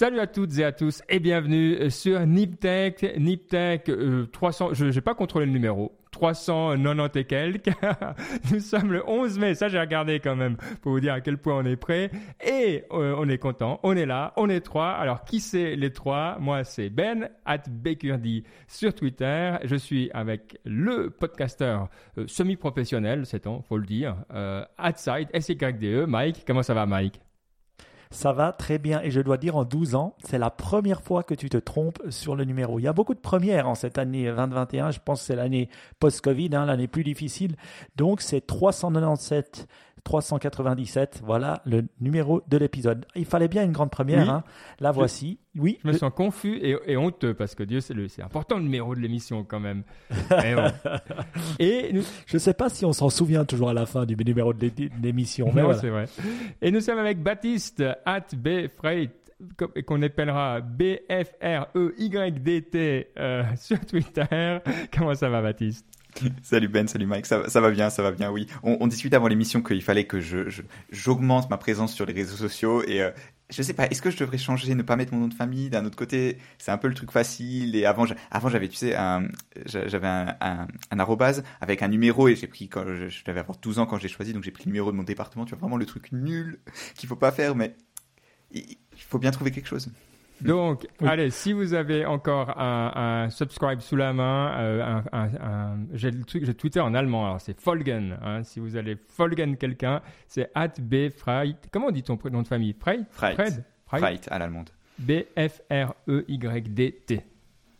Salut à toutes et à tous et bienvenue sur NipTech. NipTech euh, 300, je n'ai pas contrôlé le numéro. 390 et quelques. Nous sommes le 11 mai, ça j'ai regardé quand même pour vous dire à quel point on est prêt. Et euh, on est content, on est là, on est trois. Alors qui c'est les trois? Moi c'est Ben, at Bakerdy sur Twitter. Je suis avec le podcasteur euh, semi-professionnel, c'est temps, faut le dire, euh, Side, S-Y-D-E. Mike, comment ça va Mike? Ça va très bien et je dois dire en 12 ans, c'est la première fois que tu te trompes sur le numéro. Il y a beaucoup de premières en cette année 2021. Je pense que c'est l'année post-Covid, hein, l'année plus difficile. Donc c'est 397 397, voilà le numéro de l'épisode. Il fallait bien une grande première, hein. la voici. Oui. Je me sens confus et, honteux parce que Dieu, c'est important le numéro de l'émission quand même. et je ne sais pas si on s'en souvient toujours à la fin du numéro de l'émission. Non, c'est vrai. Et nous sommes avec Baptiste, at Bfreight qu'on appellera B-F-R-E-Y-D-T euh, sur Twitter. Comment ça va, Baptiste? salut Ben, salut Mike, ça, ça, va bien, ça va bien, oui. On, on discutait avant l'émission qu'il fallait que je, j'augmente ma présence sur les réseaux sociaux et euh, je sais pas, est-ce que je devrais changer, ne pas mettre mon nom de famille D'un autre côté, c'est un peu le truc facile. Et avant, avant j'avais, tu sais, j'avais un, un, arrobase avec un numéro et j'ai pris quand je devais avoir 12 ans quand j'ai choisi, donc j'ai pris le numéro de mon département. Tu vois vraiment le truc nul qu'il faut pas faire, mais il faut bien trouver quelque chose. Donc, allez, si vous avez encore un, un subscribe sous la main, euh, un, un, j'ai le truc, j'ai Twitter en allemand, alors c'est Folgen. Hein, si vous allez Folgen quelqu'un, c'est at bfreit. Comment on dit ton nom de famille? Freit? Freit. Fred? Freit? À l'allemande. B-F-R-E-Y-D-T.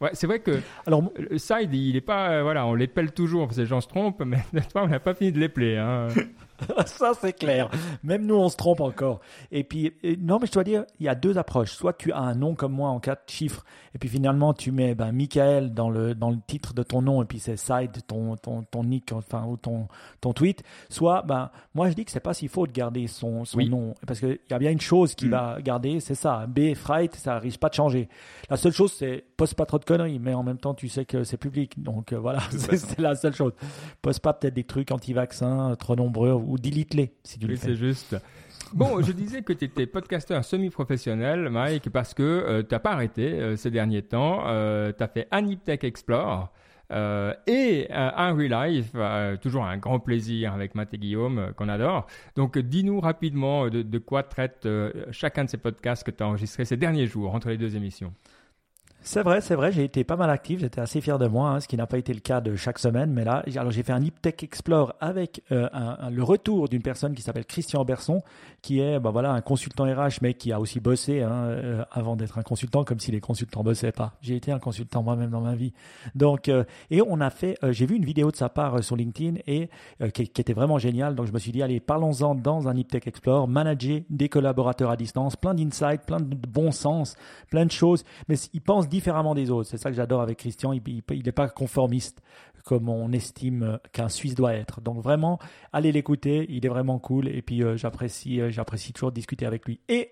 Ouais, c'est vrai que alors le side, il est pas, euh, voilà, on l'épelle toujours, ces gens se trompent, mais on n'a pas fini de l'épeler. Hein. ça c'est clair. Même nous on se trompe encore. Et puis non mais je dois dire, il y a deux approches. Soit tu as un nom comme moi en quatre chiffres et puis finalement tu mets ben Michael dans le dans le titre de ton nom et puis c'est side ton ton ton nick enfin ou ton ton tweet. Soit ben moi je dis que c'est pas si faux de garder son son nom parce qu'il y a bien une chose qui mm. va garder, c'est ça. B Fright, ça risque pas de changer. La seule chose c'est poste pas trop de conneries mais en même temps tu sais que c'est public. Donc euh, voilà, c'est la seule chose. Poste pas peut-être des trucs anti-vaccins trop nombreux ou delete-les si tu le fais. C'est juste. Bon, je disais que tu étais podcasteur semi-professionnel, Mike, parce que euh, tu n'as pas arrêté euh, ces derniers temps. Euh, tu as fait Aniptech Explore et un Real Life, toujours un grand plaisir avec Matt et Guillaume, qu'on adore. Donc, dis-nous rapidement de, de, quoi traite chacun de ces podcasts que tu as enregistrés ces derniers jours, entre les deux émissions. C'est vrai, c'est vrai, j'ai été pas mal actif, j'étais assez fier de moi, hein, ce qui n'a pas été le cas de chaque semaine, mais là, alors j'ai fait un Tech Explore avec euh, le retour d'une personne qui s'appelle Christian Berson, qui est bah voilà un consultant RH, mais qui a aussi bossé hein, euh, avant d'être un consultant, comme si les consultants bossaient pas. J'ai été un consultant moi-même dans ma vie, donc euh, et on a fait, j'ai vu une vidéo de sa part sur LinkedIn et qui, était vraiment géniale, donc je me suis dit allez parlons-en dans un Tech Explore, manager des collaborateurs à distance, plein d'insights, plein de bon sens, plein de choses, mais il pense différemment des autres. C'est ça que j'adore avec Christian. Il n'est pas conformiste comme on estime qu'un Suisse doit être. Donc vraiment, allez l'écouter. Il est vraiment cool. Et puis euh, j'apprécie, euh, j'apprécie toujours discuter avec lui. Et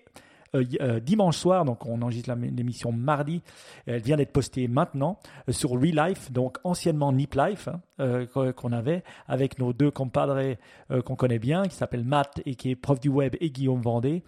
dimanche soir, donc on enregistre l'émission mardi, elle vient d'être postée maintenant euh, sur Relife, donc anciennement Nip Life, hein, qu'on avait avec nos deux compadres qu'on connaît bien, qui s'appelle Matt et qui est prof du web, et Guillaume Vendée,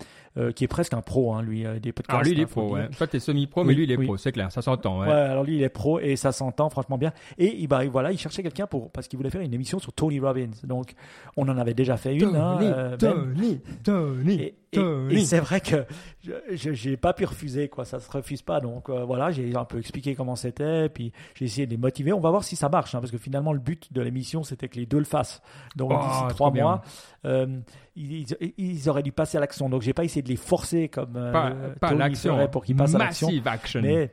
qui est presque un pro, hein, lui, des podcasts. Alors lui, il est pro, ouais. Toi, tu es semi-pro, mais lui, il est pro, c'est clair, ça s'entend. Ouais. ouais. alors lui, il est pro et ça s'entend franchement bien. Et il, bah, voilà, il cherchait quelqu'un pour, parce qu'il voulait faire une émission sur Tony Robbins. Donc, on en avait déjà fait une. Tony, hein, Tony, Tony. Et, c'est vrai que je n'ai pas pu refuser, quoi. Ça se refuse pas. Donc euh, voilà, j'ai un peu expliqué comment c'était, puis j'ai essayé de les motiver. On va voir si ça marche, hein, parce que finalement le but de l'émission c'était que les deux le fassent. Donc oh, d'ici trois mois, euh, ils, ils, auraient dû passer à l'action. Donc j'ai pas essayé de les forcer comme euh, pas, pas l'action pour qu'ils passent à l'action. Action. Mais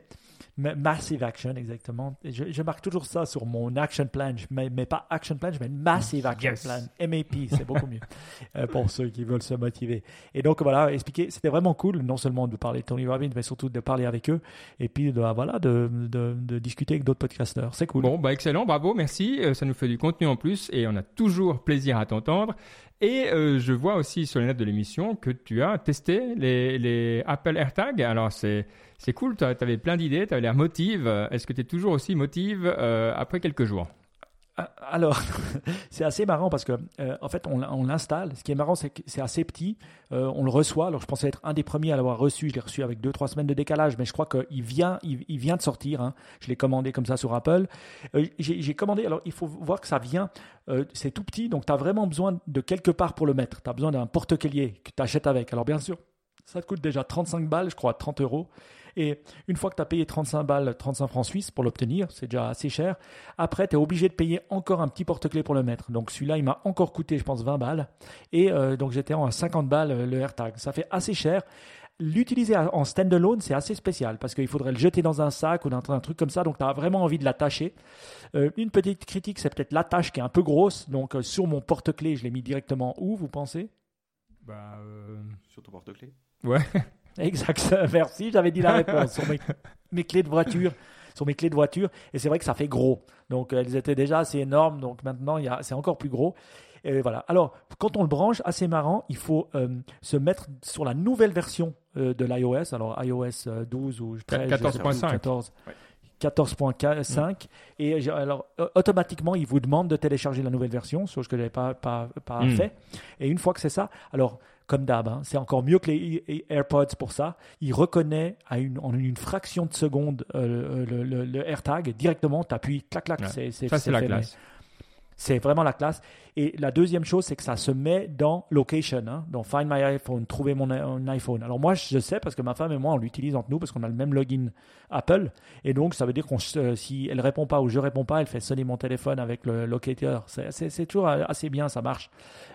Massive action, exactement. Je, je, marque toujours ça sur mon action plan, mais, mais pas action plan, je mets massive action plan, MAP, c'est beaucoup mieux euh, pour ceux qui veulent se motiver. Et donc voilà, expliquer, c'était vraiment cool, non seulement de parler de Tony Robbins, mais surtout de parler avec eux, et puis de, voilà, de, de, de discuter avec d'autres podcasteurs. C'est cool. Bon, bah excellent, bravo, merci. Euh, ça nous fait du contenu en plus, et on a toujours plaisir à t'entendre. Et euh, je vois aussi sur les notes de l'émission que tu as testé les, les Apple AirTag. Alors c'est c'est cool, tu avais plein d'idées, tu avais l'air motive. Est-ce que tu es toujours aussi motive euh, après quelques jours? Ah, alors, c'est assez marrant parce que, euh, en fait, on, l'installe. Ce qui est marrant, c'est que c'est assez petit. Euh, on le reçoit. Alors, je pensais être un des premiers à l'avoir reçu. Je l'ai reçu avec 2-3 semaines de décalage, mais je crois qu'il vient, il, vient de sortir. Hein. Je l'ai commandé comme ça sur Apple. J'ai commandé. Alors, il faut voir que ça vient. c'est tout petit, donc tu as vraiment besoin de quelque part pour le mettre. Tu as besoin d'un porte-clés que tu achètes avec. Alors, bien sûr, ça te coûte déjà 35 balles, je crois, 30 euros. Et une fois que tu as payé 35 balles, 35 francs suisses pour l'obtenir, c'est déjà assez cher. Après, tu es obligé de payer encore un petit porte-clés pour le mettre. Donc celui-là, il m'a encore coûté, je pense, 20 balles. Et euh, donc j'étais en 50 balles euh, le AirTag. Ça fait assez cher. L'utiliser en standalone, c'est assez spécial parce qu'il faudrait le jeter dans un sac ou dans un truc comme ça. Donc, tu as vraiment envie de l'attacher. Euh, une petite critique, c'est peut-être l'attache qui est un peu grosse. Donc, sur mon porte-clés, je l'ai mis directement où, vous pensez? Bah, Sur ton porte-clés? Ouais. Exact, merci, j'avais dit la réponse sur mes, clés de voiture. Sur mes clés de voiture, et c'est vrai que ça fait gros. Donc elles étaient déjà assez énormes, donc maintenant c'est encore plus gros. Et voilà. Alors, quand on le branche, assez marrant, il faut euh, se mettre sur la nouvelle version euh, de l'iOS. Alors, iOS 12 euh, ou 13, 14.5. 14. 14.5 et alors automatiquement il vous demande de télécharger la nouvelle version chose que je n'avais pas, pas, pas hmm. fait et une fois que c'est ça alors comme d'hab. Hein. C'est encore mieux que les AirPods pour ça. Il reconnaît à une, en une fraction de seconde euh, le, AirTag directement. Tu appuies, clac, clac. C'est, ça, c'est la classe. C'est vraiment la classe. Et la deuxième chose, c'est que ça se met dans Location, hein, dans Find My iPhone, trouver mon, iPhone. Alors moi, je sais parce que ma femme et moi, on l'utilise entre nous parce qu'on a le même login Apple. Et donc, ça veut dire qu'on, euh, si elle répond pas ou je réponds pas, elle fait sonner mon téléphone avec le locator. C'est toujours assez bien, ça marche.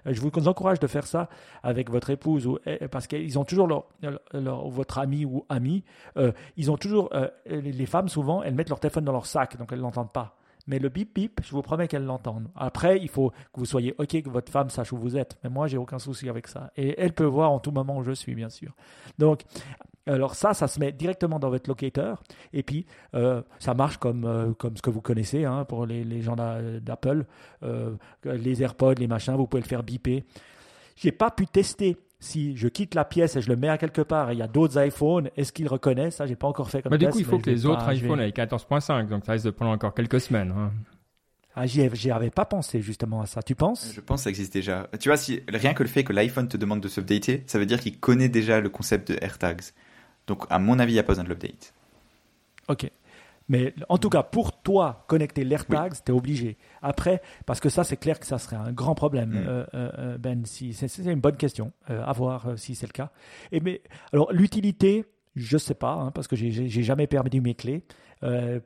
Euh, je vous encourage de faire ça avec votre épouse ou, eh, parce qu'ils ont toujours leur, votre ami ou ami. Euh, ils ont toujours, les femmes souvent, elles mettent leur téléphone dans leur sac, donc elles l'entendent pas. Mais le bip bip, je vous promets qu'elle l'entende. Après, il faut que vous soyez OK, que votre femme sache où vous êtes. Mais moi, j'ai aucun souci avec ça. Et elle peut voir en tout moment où je suis, bien sûr. Donc, alors ça, ça se met directement dans votre locator. Et puis, euh, ça marche comme, euh, comme ce que vous connaissez hein, pour les, les gens d'Apple. Euh, les AirPods, les machins, vous pouvez le faire biper. J'ai pas pu tester si je quitte la pièce et je le mets à quelque part et il y a d'autres iPhones, est-ce qu'il reconnaît Ça, j'ai pas encore fait comme ça. Du coup, il faut que les autres iPhones aient 14.5, donc ça risque de prendre encore quelques semaines. Hein. Ah, j'y avais pas pensé justement à ça. Tu penses? Je pense que ça existe déjà. Tu vois, si rien que le fait que l'iPhone te demande de s'updater, ça veut dire qu'il connaît déjà le concept de AirTags. Donc, à mon avis, il n'y a pas besoin de l'update. Ok. Mais en tout cas, pour toi, connecter l'AirTags, tu es obligé. Après, parce que ça, c'est clair que ça serait un grand problème, mm. euh, euh, euh, Ben. Si, c'est une bonne question, à voir si c'est le cas. Et mais, alors, l'utilité, je sais pas, hein, parce que j'ai jamais perdu mes clés.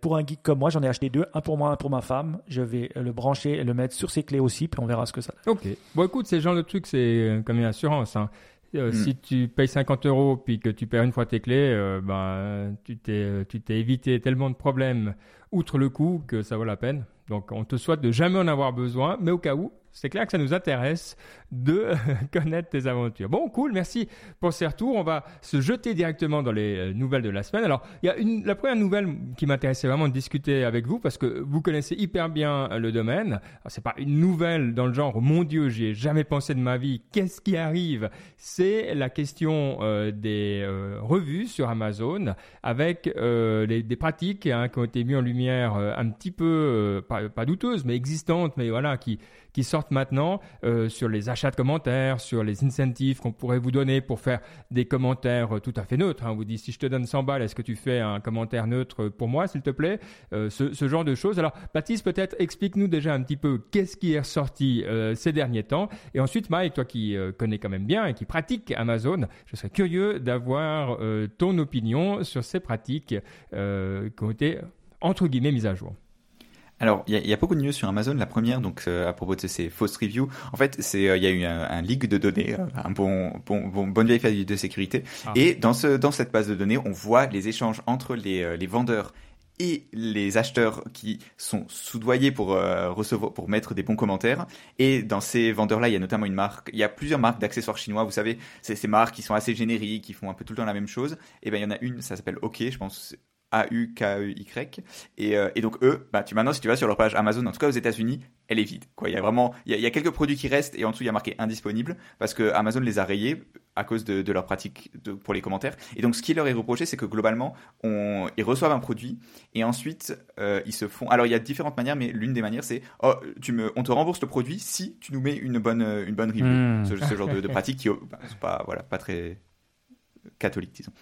pour un geek comme moi, j'en ai acheté deux, un pour moi, un pour ma femme. Je vais le brancher et le mettre sur ses clés aussi, puis on verra ce que ça donne. Ok. Bon, écoute, c'est genre de truc, c'est comme une assurance. Hein. Euh, hmm. Si tu payes 50 euros puis que tu perds une fois tes clés, euh, ben, tu t'es, tu t'es évité tellement de problèmes outre le coût que ça vaut la peine. Donc on te souhaite de jamais en avoir besoin, mais au cas où, c'est clair que ça nous intéresse de connaître tes aventures. Bon, cool, merci pour ces retours. On va se jeter directement dans les euh, nouvelles de la semaine. Alors, il y a la première nouvelle qui m'intéressait vraiment de discuter avec vous parce que vous connaissez hyper bien euh, le domaine. C'est pas une nouvelle dans le genre, mon Dieu, j'y ai jamais pensé de ma vie. Qu'est-ce qui arrive? C'est la question euh, des revues sur Amazon avec des pratiques hein, qui ont été mises en lumière un petit peu, pas, douteuses, mais existantes, mais voilà, qui sortent maintenant sur les achats de commentaires, sur les incentives qu'on pourrait vous donner pour faire des commentaires euh, tout à fait neutres. Hein. On vous dit si je te donne 100 balles, est-ce que tu fais un commentaire neutre pour moi, s'il te plaît? Euh, ce, genre de choses. Alors, Baptiste, peut-être explique-nous déjà un petit peu qu'est-ce qui est ressorti ces derniers temps. Et ensuite, Mike, toi qui connais quand même bien et qui pratique Amazon, je serais curieux d'avoir ton opinion sur ces pratiques qui ont été entre guillemets mises à jour. Alors, il y, a beaucoup de news sur Amazon. La première, donc euh, à propos de ces fausses reviews, en fait, c'est euh, il y a eu un, un leak de données, euh, un bon, bon, bon bonne vieille faille de sécurité. Ah. Et dans ce dans cette base de données, on voit les échanges entre les, les vendeurs et les acheteurs qui sont soudoyés pour recevoir pour mettre des bons commentaires et dans ces vendeurs là il y a notamment une marque il y a plusieurs marques d'accessoires chinois vous savez c'est ces marques qui sont assez génériques qui font un peu tout le temps la même chose et ben il y en a une ça s'appelle OK je pense A-U-K-E-Y. Et, euh, et, donc, eux, bah, tu, maintenant, si tu vas sur leur page Amazon, en tout cas aux États-Unis, elle est vide. Quoi. Il y a vraiment, il y a, il y a, quelques produits qui restent et en dessous, il y a marqué indisponible parce que Amazon les a rayés à cause de, de leur pratique de, pour les commentaires. Et donc, ce qui leur est reproché, c'est que globalement, on, ils reçoivent un produit et ensuite, euh, ils se font. Alors, il y a différentes manières, mais l'une des manières, c'est oh, tu me, on te rembourse le produit si tu nous mets une bonne, une bonne review. Mmh. Ce, ce, genre de, de pratique qui, bah, c'est pas, voilà, pas très catholique, disons.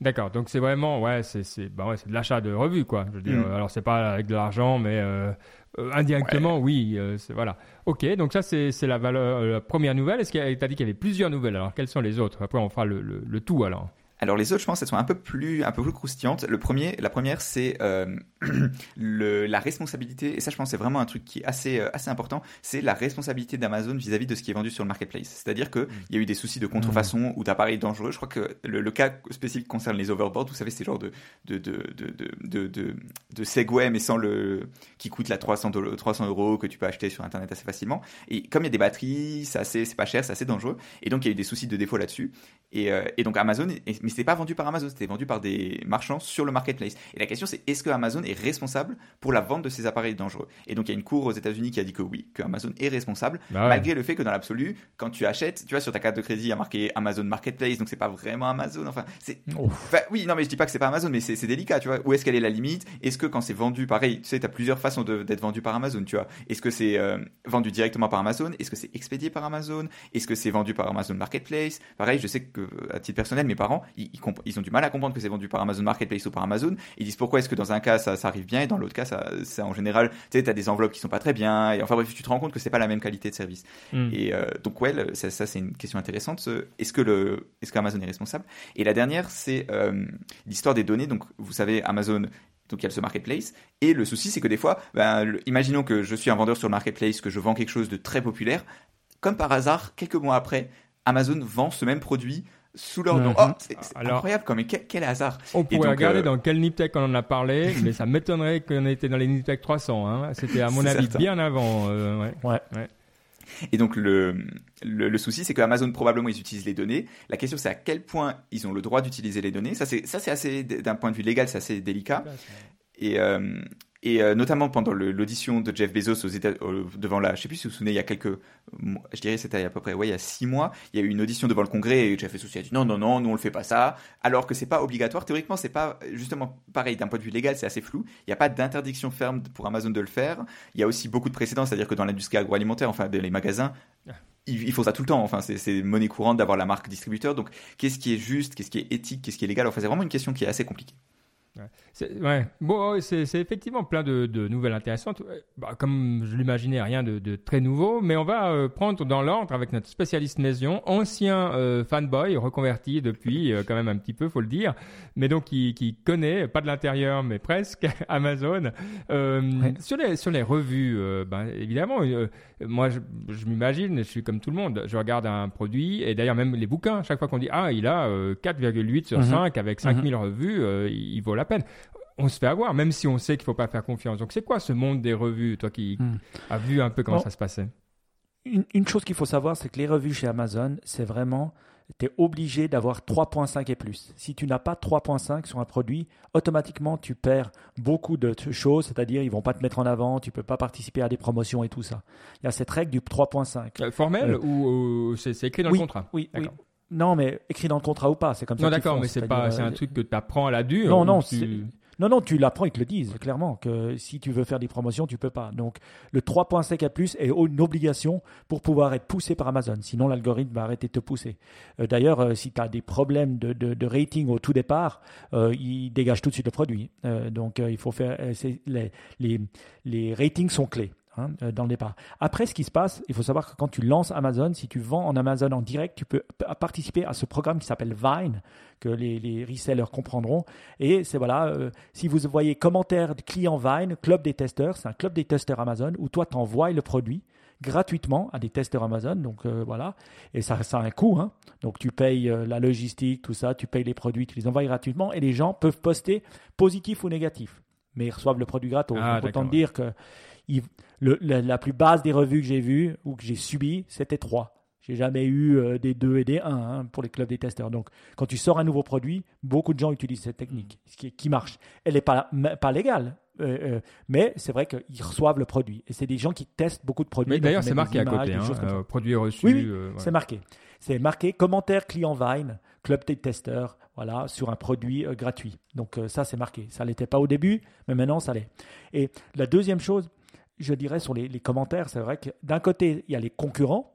D'accord, donc c'est vraiment, ouais, c'est bah ouais, de l'achat de revues, quoi. Je veux dire, mm. alors c'est pas avec de l'argent, mais euh, euh, indirectement, ouais. oui, euh, voilà. Ok, donc ça c'est la valeur, la première nouvelle. Est-ce que tu as dit qu'il y avait plusieurs nouvelles Alors quelles sont les autres? Après on fera le, le, le tout alors. Alors les autres, je pense, elles sont un peu plus, un peu plus croustillantes. Le premier, la première, c'est euh, la responsabilité. Et ça, je pense, c'est vraiment un truc qui est assez, euh, assez important. C'est la responsabilité d'Amazon vis-à-vis de ce qui est vendu sur le marketplace. C'est-à-dire que mm. il y a eu des soucis de contrefaçon mmh. ou d'appareils dangereux. Je crois que le, le, cas spécifique concerne les overboards. Vous savez, c'est genre de de de de de de, de Segway, mais sans le qui coûte la 300 300 euros que tu peux acheter sur internet assez facilement. Et comme il y a des batteries, c'est assez, c'est pas cher, c'est assez dangereux. Et donc il y a eu des soucis de défaut là-dessus. Et, euh, et donc Amazon, mais c'était pas vendu par Amazon, c'était vendu par des marchands sur le marketplace. Et la question c'est est-ce que Amazon est responsable pour la vente de ces appareils dangereux? Et donc il y a une cour aux États-Unis qui a dit que oui, que Amazon est responsable, bah ouais. malgré le fait que dans l'absolu, quand tu achètes, tu vois sur ta carte de crédit il y a marqué Amazon Marketplace, donc c'est pas vraiment Amazon. Enfin, c'est, enfin, oui, non mais je dis pas que c'est pas Amazon, mais c'est délicat, tu vois. Où est-ce qu'elle est la limite? Est-ce que quand c'est vendu, pareil, tu sais, t'as plusieurs façons d'être vendu par Amazon, tu vois. Est-ce que c'est euh, vendu directement par Amazon? Est-ce que c'est expédié par Amazon? Est-ce que c'est vendu par Amazon Marketplace? Pareil, je sais que à titre personnel, mes parents, ils, ils, ils ont du mal à comprendre que c'est vendu par Amazon Marketplace ou par Amazon. Ils disent pourquoi est-ce que dans un cas ça, ça, arrive bien et dans l'autre cas ça, ça en général, tu sais, t'as des enveloppes qui sont pas très bien. Et enfin bref, tu te rends compte que c'est pas la même qualité de service. Mm. Et euh, donc ouais, ça, ça c'est une question intéressante. Est-ce que le, est-ce qu'Amazon est responsable? Et la dernière, c'est euh, l'histoire des données. Donc vous savez, Amazon donc il y a ce marketplace. Et le souci, c'est que des fois, ben, le, imaginons que je suis un vendeur sur le marketplace, que je vends quelque chose de très populaire. Comme par hasard, quelques mois après, Amazon vend ce même produit sous leur nom. -hmm. Oh, c'est incroyable, comme, mais quel, quel, hasard. On pourrait donc, regarder euh... dans quel Niptech on en a parlé, mais ça m'étonnerait qu'on était dans les Niptech 300. Hein. C'était à mon avis certain. bien avant. Euh, ouais. Ouais. ouais. Et donc le, le, le souci, c'est que Amazon probablement ils utilisent les données. La question c'est à quel point ils ont le droit d'utiliser les données. Ça c'est ça c'est assez d'un point de vue légal c'est assez délicat. Et, euh, et euh, notamment pendant l'audition de Jeff Bezos aux États, euh, devant la, je sais plus si vous vous souvenez, il y a quelques, je dirais c'était à peu près, ouais, il y a six mois, il y a eu une audition devant le Congrès et Jeff Bezos a dit non, non, non, nous on le fait pas ça, alors que c'est pas obligatoire. Théoriquement, c'est pas justement pareil d'un point de vue légal, c'est assez flou. Il n'y a pas d'interdiction ferme pour Amazon de le faire. Il y a aussi beaucoup de précédents, c'est-à-dire que dans l'industrie agroalimentaire, enfin les magasins, ils, font ça tout le temps. Enfin, c'est monnaie courante d'avoir la marque distributeur. Donc, qu'est-ce qui est juste, qu'est-ce qui est éthique, qu'est-ce qui est légal? Enfin, c'est vraiment une question qui est assez compliquée. Ouais. ouais. Bon, c'est effectivement plein de, de, nouvelles intéressantes. Bah, comme je l'imaginais, rien de, de, très nouveau. Mais on va euh, prendre dans l'ordre avec notre spécialiste maison, ancien euh, fanboy, reconverti depuis euh, quand même un petit peu, faut le dire. Mais donc qui, qui connaît, pas de l'intérieur, mais presque, Amazon. Euh, ouais. sur, les, sur les revues, ben, évidemment, moi je, je m'imagine, je suis comme tout le monde, je regarde un produit, et d'ailleurs même les bouquins, chaque fois qu'on dit, ah, il a 4,8 sur 5 mm -hmm. avec 5000 mm -hmm. revues, il vaut la peine. On se fait avoir, même si on sait qu'il ne faut pas faire confiance. Donc, c'est quoi ce monde des revues, toi qui hmm. as vu un peu comment bon, ça se passait? Une, une, chose qu'il faut savoir, c'est que les revues chez Amazon, c'est vraiment, tu es obligé d'avoir 3.5 et plus. Si tu n'as pas 3.5 sur un produit, automatiquement, tu perds beaucoup de choses, c'est-à-dire ils vont pas te mettre en avant, tu peux pas participer à des promotions et tout ça. Il y a cette règle du 3.5. Euh, formel euh, ou, ou c'est écrit dans oui, le contrat? Oui, oui. Non, mais écrit dans le contrat ou pas, c'est comme ça. Non, d'accord, mais c'est pas, c'est un truc que tu apprends à la dure. Non, non, tu... Non, non, tu l'apprends, ils te le disent clairement, que si tu veux faire des promotions, tu peux pas. Donc, le 3.5 à plus est une obligation pour pouvoir être poussé par Amazon. Sinon, l'algorithme va arrêter de te pousser. Euh, D'ailleurs, euh, si tu as des problèmes de, de, rating au tout départ, euh, il dégage tout de suite le produit. Donc, il faut faire. Les, les ratings sont clés. Hein, dans le départ. Après, ce qui se passe, il faut savoir que quand tu lances Amazon, si tu vends en Amazon en direct, tu peux participer à ce programme qui s'appelle Vine, que les, les, resellers comprendront. Et c'est voilà, euh, si vous voyez commentaires de clients Vine, club des testeurs, c'est un club des testeurs Amazon où toi t'envoies le produit gratuitement à des testeurs Amazon. Donc euh, voilà, et ça, ça a un coût. Hein. Donc tu payes euh, la logistique, tout ça, tu payes les produits, tu les envoies gratuitement et les gens peuvent poster positif ou négatif. Mais ils reçoivent le produit gratos. Ah, autant dire que il, le, la, la, plus basse des revues que j'ai vues ou que j'ai subies, c'était 3. J'ai jamais eu euh, des 2 et des 1 hein, pour les clubs des testeurs. Donc, quand tu sors un nouveau produit, beaucoup de gens utilisent cette technique ce qui, qui marche. Elle n'est pas, pas légale, euh, euh, mais c'est vrai qu'ils reçoivent le produit. Et c'est des gens qui testent beaucoup de produits. Mais d'ailleurs, c'est marqué à côté. Hein, produit reçu. Oui, oui c'est marqué. C'est marqué commentaire client Vine, club des testeurs, voilà, sur un produit gratuit. Donc ça, c'est marqué. Ça l'était pas au début, mais maintenant, ça l'est. Et la deuxième chose, je dirais sur les, commentaires, c'est vrai que d'un côté, il y a les concurrents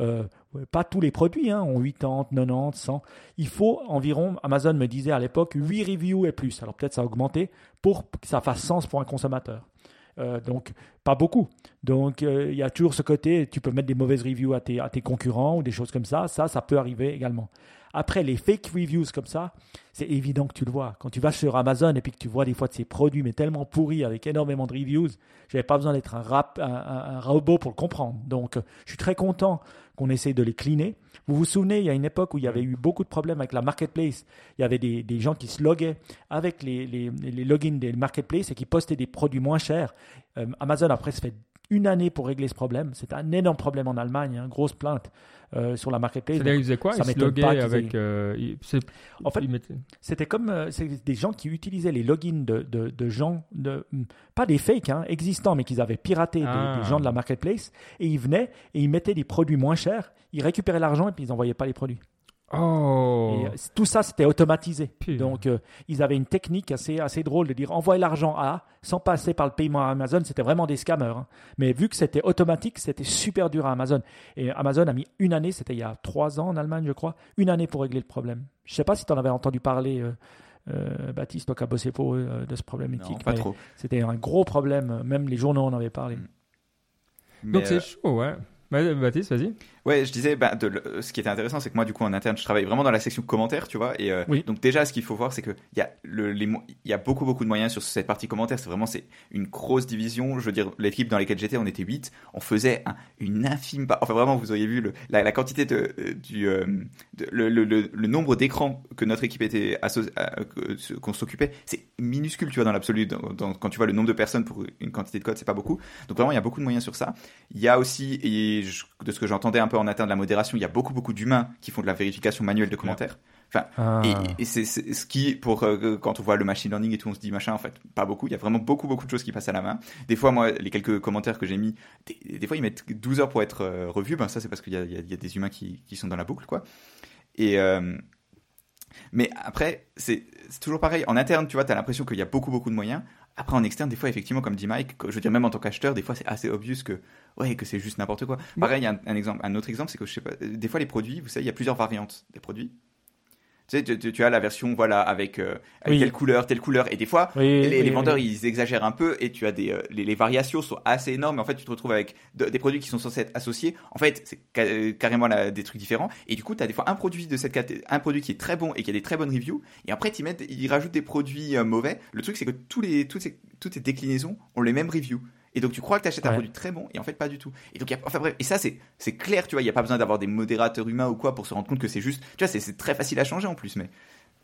euh, pas tous les produits hein, ont 80, 90, 100. Il faut environ, Amazon me disait à l'époque, 8 reviews et plus. Alors peut-être ça a augmenté pour que ça fasse sens pour un consommateur. Euh, donc, pas beaucoup. Donc, euh, il y a toujours ce côté, tu peux mettre des mauvaises reviews à tes, à tes concurrents ou des choses comme ça. Ça, ça peut arriver également. Après, les fake reviews comme ça, c'est évident que tu le vois. Quand tu vas sur Amazon et puis que tu vois des fois de ces produits, mais tellement pourris avec énormément de reviews, j'avais pas besoin d'être un, rap, un, robot pour le comprendre. Donc, je suis très content qu'on essaie de les cleaner. Vous vous souvenez, il y a une époque où il y avait eu beaucoup de problèmes avec la marketplace. Il y avait des, des gens qui se loguaient avec les, les, les, logins des marketplaces et qui postaient des produits moins chers. Euh, Amazon, après, se fait une année pour régler ce problème. C'est un énorme problème en Allemagne, hein, grosse plainte euh, sur la marketplace. C'est-à-dire, ils faisaient quoi? Ils se loguaient avec. Euh, en fait, c'était comme euh, des gens qui utilisaient les logins de, de, de, gens, de, pas des fakes hein, existants, mais qu'ils avaient piraté des, ah. gens de la marketplace, et ils venaient et ils mettaient des produits moins chers, ils récupéraient l'argent et puis ils n'envoyaient pas les produits. Oh. Et euh, tout ça, c'était automatisé. Donc, euh, ils avaient une technique assez, assez drôle de dire envoyer l'argent à, sans passer par le paiement à Amazon. C'était vraiment des scammers. Hein. Mais vu que c'était automatique, c'était super dur à Amazon. Et Amazon a mis une année, c'était il y a trois ans en Allemagne, je crois, une année pour régler le problème. Je ne sais pas si tu en avais entendu parler. Euh, Baptiste, toi qui as bossé pour de ce problème éthique. pas trop. C'était un gros problème, même les journaux en avaient parlé. Donc c'est chaud, ouais. Baptiste, vas-y. Ouais, je disais, bah, de, ce qui était intéressant, c'est que moi, du coup, en interne, je travaille vraiment dans la section commentaires, tu vois. Et euh, donc, déjà, ce qu'il faut voir, c'est qu'il y, a y a beaucoup, beaucoup de moyens sur cette partie commentaires. C'est vraiment c'est une grosse division. Je veux dire, l'équipe dans laquelle j'étais, on était 8. On faisait une infime. Enfin, vraiment, vous auriez vu le, la, quantité de, euh, du. Euh, le, nombre d'écrans que notre équipe était. qu'on s'occupait, c'est minuscule, tu vois, dans l'absolu. quand tu vois le nombre de personnes pour une quantité de code, c'est pas beaucoup. Donc, vraiment, il y a beaucoup de moyens sur ça. Il y a aussi, et de ce que j'entendais un peu en interne de la modération, il y a beaucoup beaucoup d'humains qui font de la vérification manuelle de commentaires. Enfin, ah. et, c'est ce qui, pour euh, quand on voit le machine learning et tout, on se dit machin, en fait, pas beaucoup. Il y a vraiment beaucoup beaucoup de choses qui passent à la main. Des fois, moi, les quelques commentaires que j'ai mis, des, fois ils mettent 12 heures pour être euh, revus. Ben ça, c'est parce qu'il y, y, a des humains qui, qui, sont dans la boucle, quoi. Et euh, mais après, c'est toujours pareil. En interne, tu vois, tu as l'impression qu'il y a beaucoup, beaucoup de moyens. Après, en externe, des fois, effectivement, comme dit Mike, je veux dire, même en tant qu'acheteur, des fois, c'est assez obvious que, ouais, que c'est juste n'importe quoi. Pareil, il y a un, exemple, un autre exemple, c'est que je sais pas, des fois, les produits, vous savez, il y a plusieurs variantes des produits. Tu sais, tu, as la version, voilà, avec, euh, telle couleur, telle couleur. Et des fois, les, vendeurs, ils exagèrent un peu et tu as des, euh, les, variations sont assez énormes. Mais en fait, tu te retrouves avec des produits qui sont censés être associés. En fait, c'est euh, carrément des trucs différents. Et du coup, tu as des fois un produit de cette un produit qui est très bon et qui a des très bonnes reviews. Et après, ils mettent, ils rajoutent des produits mauvais. Le truc, c'est que tous les, toutes, ces, toutes ces déclinaisons ont les mêmes reviews. Et donc tu crois que tu achètes un produit très bon et en fait pas du tout. Et donc enfin bref, et ça c'est c'est clair, tu vois, il y a pas besoin d'avoir des modérateurs humains ou quoi pour se rendre compte que c'est juste, tu vois, c'est très facile à changer en plus mais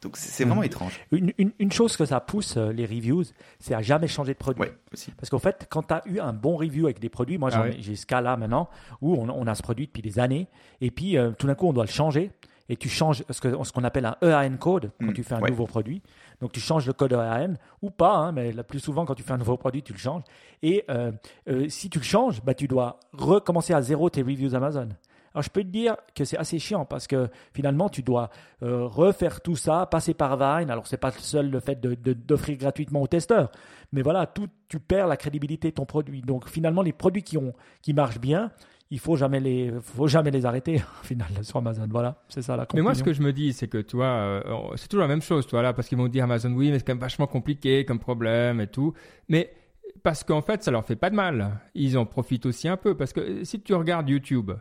donc c'est vraiment mm. étrange. Une, une, chose que ça pousse euh, les reviews, c'est à jamais changer de produit. Ouais, aussi. Parce qu'en fait, quand tu as eu un bon review avec des produits, moi ah j'ai ce cas-là maintenant, où on, a ce produit depuis des années, et puis euh, tout d'un coup on doit le changer, et tu changes ce qu'on ce appelle un EAN code quand mm. tu fais un nouveau produit. Donc tu changes le code EAN ou pas, hein, mais la plus souvent quand tu fais un nouveau produit, tu le changes. Et euh, euh, si tu le changes, bah, tu dois recommencer à zéro tes reviews Amazon. Alors je peux te dire que c'est assez chiant parce que finalement tu dois euh, refaire tout ça, passer par Vine. Alors c'est pas seul le fait d'offrir gratuitement aux testeurs, mais voilà, tout, tu perds la crédibilité de ton produit. Donc finalement les produits qui, ont, qui marchent bien, il faut jamais les faut jamais les arrêter au final sur Amazon. Voilà c'est ça la conclusion. mais moi ce que je me dis c'est que tu vois euh, c'est toujours la même chose toi là parce qu'ils vont dire Amazon oui mais c'est quand même vachement compliqué comme problème et tout. Mais parce qu'en fait ça leur fait pas de mal. Ils en profitent aussi un peu parce que si tu regardes YouTube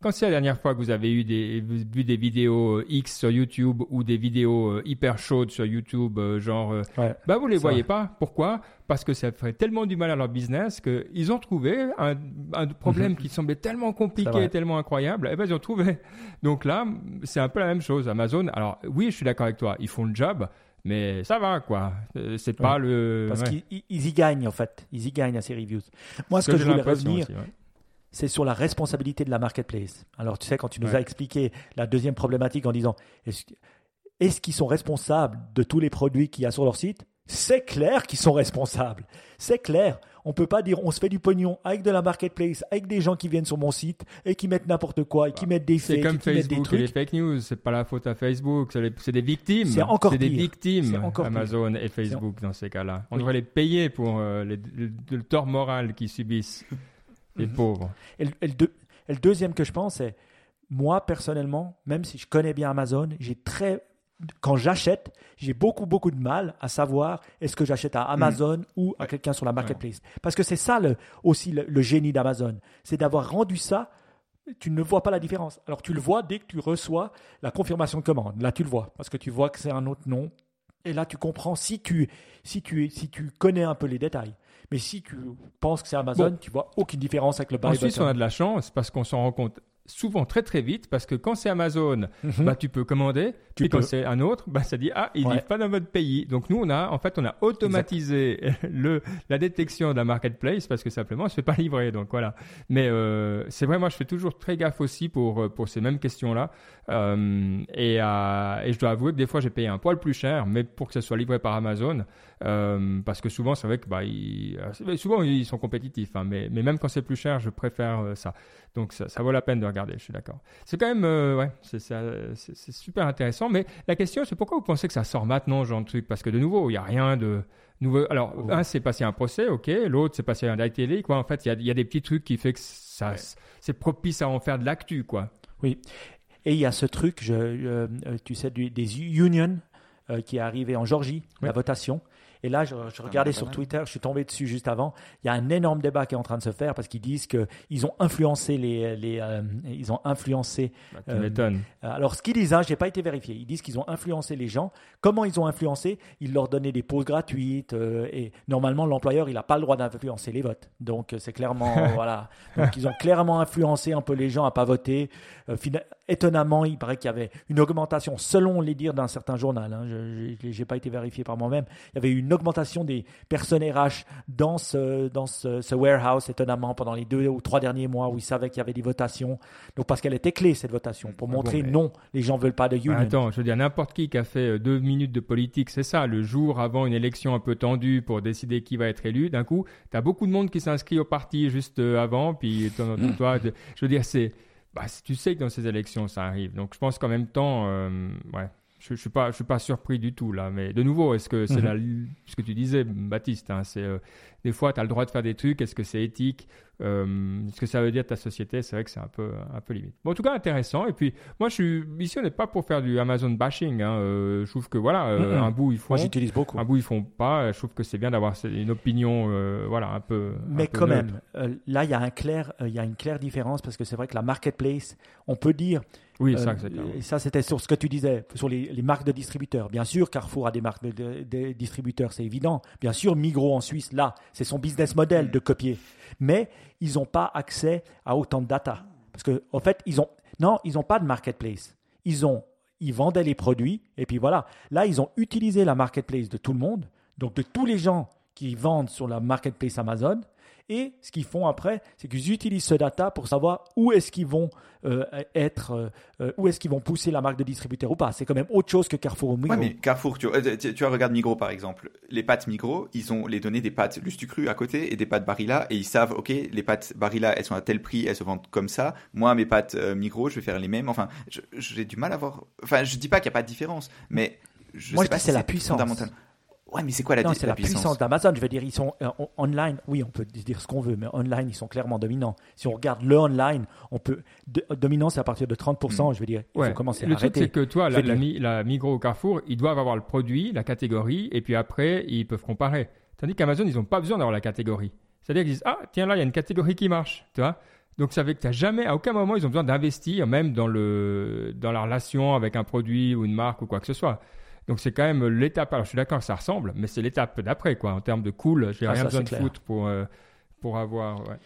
quand c'est la dernière fois que vous avez eu des, vu des vidéos euh, X sur YouTube ou des vidéos euh, hyper chaudes sur YouTube, euh, genre, bah vous les voyez pas. Pourquoi? Parce que ça ferait tellement du mal à leur business qu'ils ont trouvé un, problème qui semblait tellement compliqué, tellement incroyable. Et eh ben ils ont trouvé. Donc là, c'est un peu la même chose. Amazon. Alors oui, je suis d'accord avec toi. Ils font le job. Mais ça va, quoi. C'est pas le. Parce qu'ils y gagnent, en fait. Ils y gagnent à ces reviews. Moi, ce, que, je voulais revenir, c'est sur la responsabilité de la marketplace. Alors, tu sais, quand tu nous Ouais. as expliqué la deuxième problématique en disant est-ce qu'ils sont responsables de tous les produits qu'il y a sur leur site? C'est clair qu'ils sont responsables. C'est clair. On peut pas dire on se fait du pognon avec de la marketplace, avec des gens qui viennent sur mon site et qui mettent n'importe quoi et qui mettent des C'est faits, comme mettent des Facebook et les fake news, c'est pas la faute à Facebook, c'est c'est des victimes. C'est encore des pire. C'est victimes, encore pire. Amazon et Facebook dans ces cas-là. On Oui. devrait les payer pour euh, les- le, le tort moral qu'ils subissent, les Mhm. pauvres. Et le, et le deux- et le deuxième que je pense, c'est moi personnellement, même si je connais bien Amazon, j'ai très quand j'achète, j'ai beaucoup beaucoup de mal à savoir est-ce que j'achète à Amazon ou à quelqu'un sur la marketplace. Parce que c'est ça le, aussi le, le génie d'Amazon, c'est d'avoir rendu ça. Tu ne vois pas la différence. Alors tu le vois dès que tu reçois la confirmation de commande. Là tu le vois parce que tu vois que c'est un autre nom. Et là tu comprends si tu si tu si tu connais un peu les détails. Mais si tu penses que c'est Amazon, Bon. tu vois aucune différence avec le buy En Suisse, button. on a de la chance parce qu'on s'en rend compte souvent très très vite parce que quand c'est Amazon, Mhm. bah, tu peux commander. Tu puis quand c'est un autre, bah, ça dit ah, il Ouais. livre pas dans votre pays. Donc nous, on a en fait, on a automatisé le la détection de la marketplace parce que simplement, on se fait pas livrer. Donc voilà. Mais euh, c'est vrai, moi, je fais toujours très gaffe aussi pour euh, pour ces mêmes questions-là. Euh, et, euh, et je dois avouer que des fois, j'ai payé un poil plus cher, mais pour que ça soit livré par Amazon, parce que souvent, c'est vrai que bah, ils, souvent ils sont compétitifs. hein, mais mais même quand c'est plus cher, je préfère ça. Donc ça, ça vaut la peine de regarder, je suis d'accord. C'est quand même, euh, ouais, c'est super intéressant. Mais la question, c'est pourquoi vous pensez que ça sort maintenant, ce genre de truc? Parce que de nouveau, il n'y a rien de nouveau. Alors, un, c'est passé un procès, ok. L'autre, c'est passé un quoi. En fait, il y a, il y a des petits trucs qui fait que ça, c'est propice à en faire de l'actu, quoi. Et il y a ce truc, je, euh, euh, tu sais, du- des unions euh, qui est arrivé en Georgie, la votation. Et là, je, je regardais sur. Twitter, je suis tombé dessus juste avant. Il y a un énorme débat qui est en train de se faire parce qu'ils disent qu'ils ont influencé les, les euh, ils ont influencé. Bah, tu Euh, Alors, ce qu'ils disent, hein, j'ai pas été vérifié. Ils disent qu'ils ont influencé les gens. Comment ils ont influencé? Ils leur donnaient des pauses gratuites euh, et normalement l'employeur il n'a pas le droit d'influencer les votes. Donc c'est clairement voilà. Donc ils ont clairement influencé un peu les gens à pas voter. Étonnamment, il paraît qu'il y avait une augmentation, selon les dires d'un certain journal. Hein, je n'ai pas été vérifié par moi-même. Il y avait une augmentation des personnes RH dans ce dans ce, ce warehouse étonnamment pendant les deux ou trois derniers mois où ils savaient qu'il y avait des votations. Donc parce qu'elle était clé cette votation pour Ah bon, montrer non, les gens veulent pas de union. Bah, Attends, je veux dire, n'importe qui qui a fait euh, deux minutes de politique, c'est ça, le jour avant une élection un peu tendue pour décider qui va être élu, d'un coup, tu as beaucoup de monde qui s'inscrit au parti juste euh, avant, puis ton- toi, je veux dire, c'est. Bah, tu sais que dans ces élections, ça arrive. Donc, je pense qu'en même temps, euh, ouais, je, je suis pas, je suis pas surpris du tout là. Mais de nouveau, est-ce que c'est Mhm. ce que tu disais, Baptiste hein, C'est euh, des fois, tu as le droit de faire des trucs. Est-ce que c'est éthique? Euh, Ce que ça veut dire ta société, c'est vrai que c'est un peu, un peu limite. Bon, en tout cas, intéressant. Et puis, moi, je suis ici, on n'est pas pour faire du Amazon bashing. Hein. Euh, je trouve que voilà, euh, un bout ils font, Moi j'utilise beaucoup. un bout ils font pas. Je trouve que c'est bien d'avoir une opinion, voilà, un peu. un Mais peu quand neutre. même, là, il y, a un clair, il y a une claire différence parce que c'est vrai que la marketplace, on peut dire, Oui, euh, ça, et ça c'était sur ce que tu disais, sur les, les marques de distributeurs. Bien sûr, Carrefour a des marques de, de- de distributeurs, c'est évident. Bien sûr, Migros en Suisse, là, c'est son business model de copier. Mais ils n'ont pas accès à autant de data. Parce que, en fait, ils ont, non, ils n'ont pas de marketplace. Ils ont, ils vendaient les produits et puis voilà. Là, ils ont utilisé la marketplace de tout le monde, donc de tous les gens qui vendent sur la marketplace Amazon. Et ce qu'ils font après, c'est qu'ils utilisent ce data pour savoir où est-ce qu'ils vont euh, être, euh, euh, où est-ce qu'ils vont pousser la marque de distributeur ou pas. C'est quand même autre chose que Carrefour ou Migros. Ouais, mais Carrefour, tu, tu, tu vois, regarde Migros par exemple. Les pâtes Migros, ils ont les données des pâtes Lustucru à côté et des pâtes Barilla et ils savent, ok, les pâtes Barilla, elles sont à tel prix, elles se vendent comme ça. Moi, mes pâtes euh, Migros, je vais faire les mêmes. Enfin, j'ai du mal à voir. Enfin, je dis pas qu'il n'y a pas de différence, mais je Moi, sais je pas dis si c'est la puissance. fondamental. Ouais, mais c'est quoi la, non, c'est la, puissance, d'Amazon. Je veux dire, ils sont euh, on- online. Oui, on peut dire ce qu'on veut, mais online, ils sont clairement dominants. Si on regarde le online, on peut. De, dominant, c'est à partir de 30%. Je veux dire, il Ouais. faut commencer le à truc, arrêter. c'est que toi, la, la, la Migros ou Carrefour, ils doivent avoir le produit, la catégorie, et puis après, ils peuvent comparer. Tandis qu'Amazon, ils n'ont pas besoin d'avoir la catégorie. C'est-à-dire qu'ils disent Ah, tiens, là, il y a une catégorie qui marche. Tu vois Donc, ça fait que tu jamais, à aucun moment, ils ont besoin d'investir, même dans, le, dans la relation avec un produit ou une marque ou quoi que ce soit. Donc, c'est quand même l'étape. Alors, je suis d'accord que ça ressemble, mais c'est l'étape d'après, quoi. En termes de cool, j'ai Ah, rien ça, besoin de clair. foutre pour, euh, pour avoir. ouais.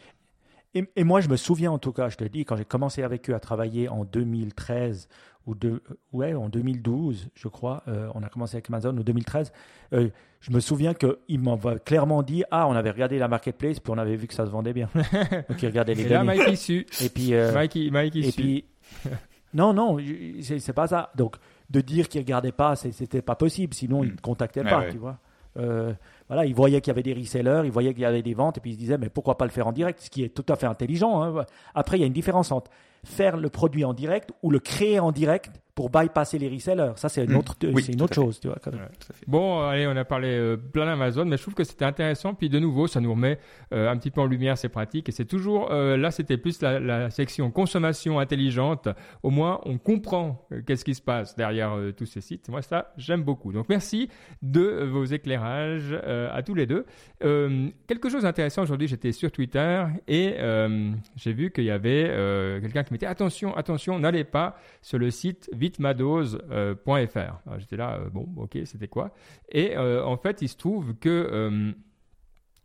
Et, et, moi, je me souviens en tout cas, je te dis, quand j'ai commencé avec eux à travailler en 2013 ou de, ouais, en 2012, je crois, euh, on a commencé avec Amazon en 2013. Euh, je me souviens qu'ils m'ont clairement dit Ah, on avait regardé la marketplace, puis on avait vu que ça se vendait bien. Donc ils regardaient les Et données. là, Mike issu. Et puis, euh, Mike, Mike et issu. puis, non, non, c'est c'est pas ça. Donc, de dire qu'ils regardaient pas, c'était pas possible. Sinon, ils ne contactaient Ouais, pas, ouais. tu vois. Euh, voilà, ils voyaient qu'il y avait des resellers, ils voyaient qu'il y avait des ventes, et puis ils se disaient, mais pourquoi pas le faire en direct Ce qui est tout à fait intelligent. hein. Après, il y a une différence entre faire le produit en direct ou le créer en direct pour bypasser les resellers. Ça, c'est une Mm. autre, Oui, une chose, tu vois. quand même. Ouais. Tout à fait. Bon, allez, on a parlé euh, plein d'Amazon, mais je trouve que c'était intéressant. Puis de nouveau, ça nous remet euh, un petit peu en lumière ces pratiques. Et c'est toujours, euh, là, c'était plus la, la section consommation intelligente. Au moins, on comprend euh, qu'est-ce qui se passe derrière euh, tous ces sites. Moi, ça, j'aime beaucoup. Donc, merci de vos éclairages euh, à tous les deux. Euh, quelque chose d'intéressant aujourd'hui, j'étais sur Twitter et euh, j'ai vu qu'il y avait euh, quelqu'un qui mettait attention, attention, n'allez pas sur le site vitmadose.fr. Alors, J'étais là, euh, bon, ok, c'était quoi? Et euh, en fait, il se trouve que euh,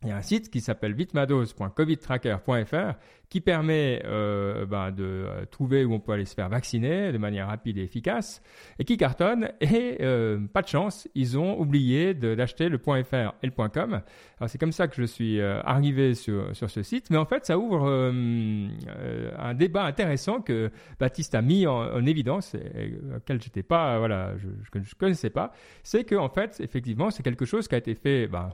il y a un site qui s'appelle vitmadose.covidtracker.fr qui permet euh, ben, de euh, trouver où on peut aller se faire vacciner de manière rapide et efficace et qui cartonne. Et euh, pas de chance, ils ont oublié d'acheter le .fr et le .com. C'est comme ça que je suis arrivé sur, sur ce site. Mais en fait, ça ouvre un débat intéressant que Baptiste a mis en, en évidence et, auquel pas, voilà, je, je, je connaissais pas. C'est que en fait, effectivement, c'est quelque chose qui a été fait. Ben,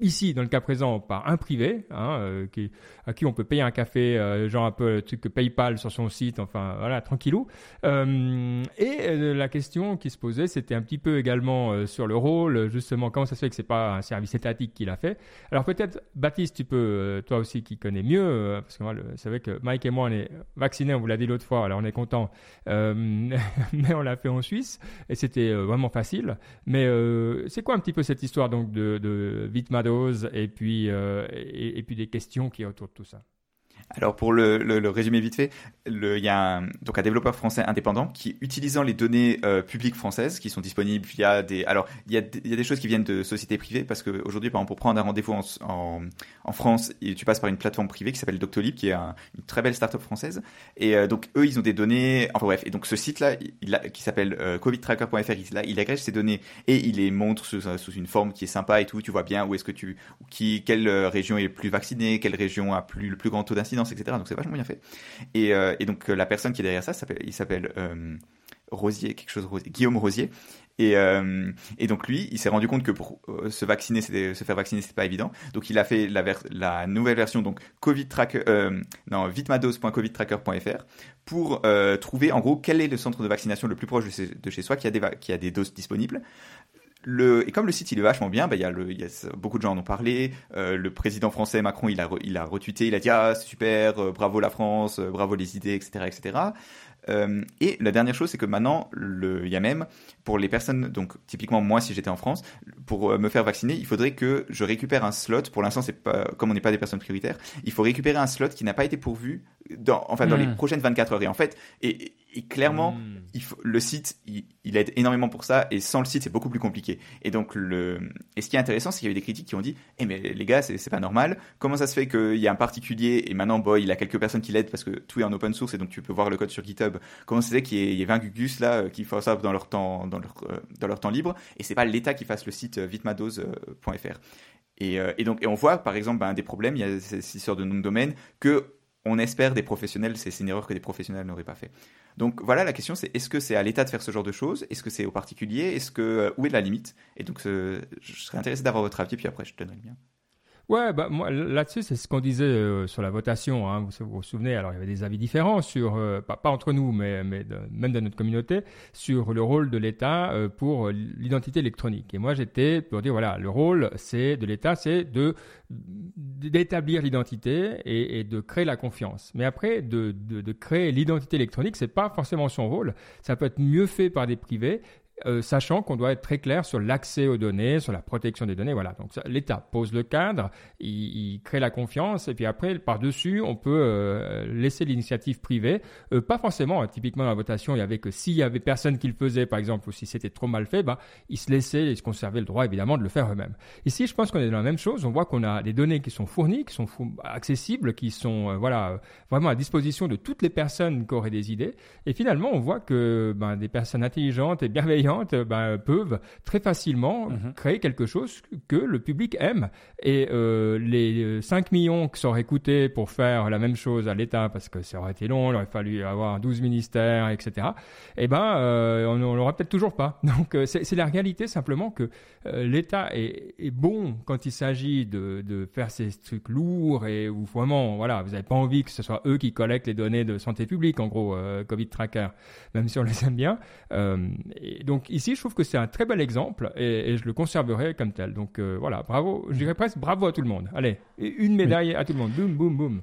Ici, dans le cas présent, par un privé, hein, euh, à qui on peut payer un café, euh, genre un peu le truc PayPal sur son site, enfin voilà, tranquillou. Euh, et la question qui se posait, c'était un petit peu également sur le rôle, justement, comment ça se fait que c'est pas un service étatique qui l'a fait. Alors peut-être, Baptiste, tu peux, toi aussi qui connais mieux, parce que moi, c'est vrai que Mike et moi, on est vaccinés, on vous l'a dit l'autre fois, alors on est content, mais on l'a fait en Suisse, et c'était vraiment facile. Mais c'est quoi un petit peu cette histoire donc de, de Et puis euh, et, puis des questions qui y autour de tout ça Alors pour le, le, résumer vite fait, il y a un, donc un développeur français indépendant qui, utilisant les données euh, publiques françaises qui sont disponibles via des, alors il y a, y a des choses qui viennent de sociétés privées parce qu'aujourd'hui par exemple pour prendre un rendez-vous en, France, tu passes par une plateforme privée qui s'appelle Doctolib, qui est un- une très belle start-up française. Et euh, donc eux ils ont des données, enfin bref, et donc ce site-là, qui s'appelle euh, covidtracker.fr, il, il agrège ces données et il les montre sous, une forme qui est sympa et tout. Tu vois bien où est-ce que tu, quelle région est plus vaccinée, quelle région a plus, le plus grand taux d'incidence, etc. Donc c'est vachement bien fait. Et, euh, donc euh, la personne qui est derrière ça, il s'appelle euh, Rosier, quelque chose Guillaume Rosier. Et, donc lui, il s'est rendu compte que pour se vacciner, se faire vacciner, c'était pas évident. Donc il a fait la, nouvelle version, donc Covid Tracker, euh, non, pour trouver en gros quel est le centre de vaccination le plus proche de chez, soi qui a des doses disponibles. Le, et comme le site il est vachement bien, bah, y a le, il y a, beaucoup de gens en ont parlé. Euh, le président français Macron il a, re- il a retweeté, il a dit ah c'est super, euh, bravo la France, euh, bravo les idées, etc., etc. Et la dernière chose, c'est que maintenant, le, il y a même pour les personnes, donc typiquement moi, si j'étais en France, pour me faire vacciner, il faudrait que je récupère un slot. Pour l'instant, c'est pas comme on n'est pas des personnes prioritaires, il faut récupérer un slot qui n'a pas été pourvu dans, enfin dans les prochaines 24 heures. Et en fait, et, et- et clairement, Hmm. il faut, le site, il, il aide énormément pour ça, et sans le site, c'est beaucoup plus compliqué. Et donc, le, et ce qui est intéressant, c'est qu'il y a eu des critiques qui ont dit, eh mais les gars, c'est pas normal. Comment ça se fait qu'il y a un particulier et maintenant, boy, il a quelques personnes qui l'aident parce que tout est en open source et donc tu peux voir le code sur GitHub. Comment ça se fait qu'il y ait- il y avait un Gugus là euh, qui fait ça dans leur temps, dans leur, euh, dans leur temps libre et c'est pas l'État qui fasse le site euh, vitmados.fr. Et, euh, et donc, et on voit, par exemple, ben, des problèmes, il y a ces histoires de nom de domaine que on espère des professionnels, c'est une erreur que des professionnels n'auraient pas fait. Donc voilà, la question c'est est-ce que c'est à l'État de faire ce genre de choses? Est-ce que c'est au particulier? Est-ce que euh, où est la limite? Et donc je serais intéressé d'avoir votre avis, puis après je te donnerai le mien. Ouais, bah, moi, là-dessus, c'est ce qu'on disait euh, sur la votation. Hein, vous, vous souvenez, alors il y avait des avis différents sur, euh, pas, entre nous, mais, de- même dans notre communauté, sur le rôle de l'État euh, pour l'identité électronique. Et moi, j'étais pour dire, voilà, le rôle c'est de l'État, c'est de d'établir l'identité et, et de créer la confiance. Mais après, de, de, de créer l'identité électronique, c'est pas forcément son rôle. Ça peut être mieux fait par des privés euh, sachant qu'on doit être très clair sur l'accès aux données, sur la protection des données. Voilà. Donc l'État pose le cadre, il, crée la confiance, et puis après, par-dessus, on peut euh, laisser l'initiative privée. Euh, pas forcément. Hein. typiquement, dans la votation, il y avait que s'il y avait personne qui le faisait, par exemple, ou si c'était trop mal fait, bah, ils se laissaient, ils se conservaient le droit, évidemment, de le faire eux-mêmes. Ici, je pense qu'on est dans la même chose. On voit qu'on a des données qui sont fournies, qui sont accessibles, qui sont voilà vraiment à disposition de toutes les personnes qui auraient des idées. Et finalement, on voit que ben, des personnes intelligentes et bienveillantes euh, ben, peuvent très facilement mhm. créer quelque chose que le public aime. Et euh, les 5 millions qui seraient coûtés pour faire la même chose à l'État, parce que ça aurait été long, il aurait fallu avoir 12 ministères, etc., eh ben, euh, on ne l'aurait peut-être toujours pas. Donc c'est la réalité simplement que l'État est, est, bon quand il s'agit de, de, faire ces trucs lourds et où vraiment, voilà, vous n'avez pas envie que ce soit eux qui collectent les données de santé publique, en gros, Covid Tracker, même si on les aime bien. et donc, donc ici, je trouve que c'est un très bel exemple et, je le conserverai comme tel. Donc euh, voilà, bravo, je dirais presque bravo à tout le monde. Allez, une médaille à tout le monde. Boum, boum, boum.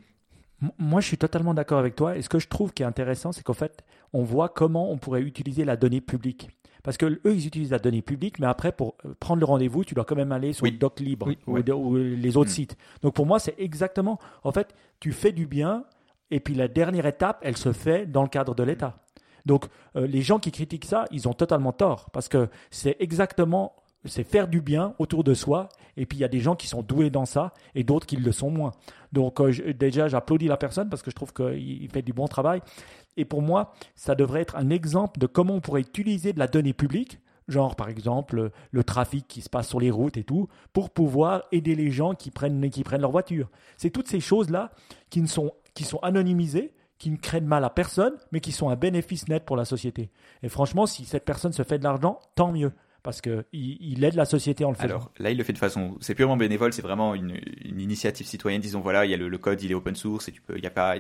Moi, je suis totalement d'accord avec toi. Et ce que je trouve qui est intéressant, c'est qu'en fait, on voit comment on pourrait utiliser la donnée publique. Parce que eux, ils utilisent la donnée publique, mais après, pour euh, prendre le rendez-vous, tu dois quand même aller sur le doc libre ou, les autres mm. sites. Donc pour moi, c'est exactement, en fait, tu fais du bien, et puis la dernière étape, elle se fait dans le cadre de l'État. Donc euh, les gens qui critiquent ça, ils ont totalement tort parce que c'est exactement c'est faire du bien autour de soi. Et puis il y a des gens qui sont doués dans ça et d'autres qui le sont moins. Donc euh, déjà, j'applaudis la personne parce que je trouve qu'il fait du bon travail. Et pour moi, ça devrait être un exemple de comment on pourrait utiliser de la donnée publique, genre par exemple le trafic qui se passe sur les routes et tout, pour pouvoir aider les gens qui prennent, qui prennent leur voiture. C'est toutes ces choses-là qui, sont, qui sont anonymisées qui ne créent mal à personne, mais qui sont un bénéfice net pour la société. Et franchement, si cette personne se fait de l'argent, tant mieux parce qu'il il aide la société en le faisant. Alors là, il le fait de façon, c'est purement bénévole, c'est vraiment une, initiative citoyenne. Disons voilà, il y a le, code, il est open source et tu peux, il y a pas,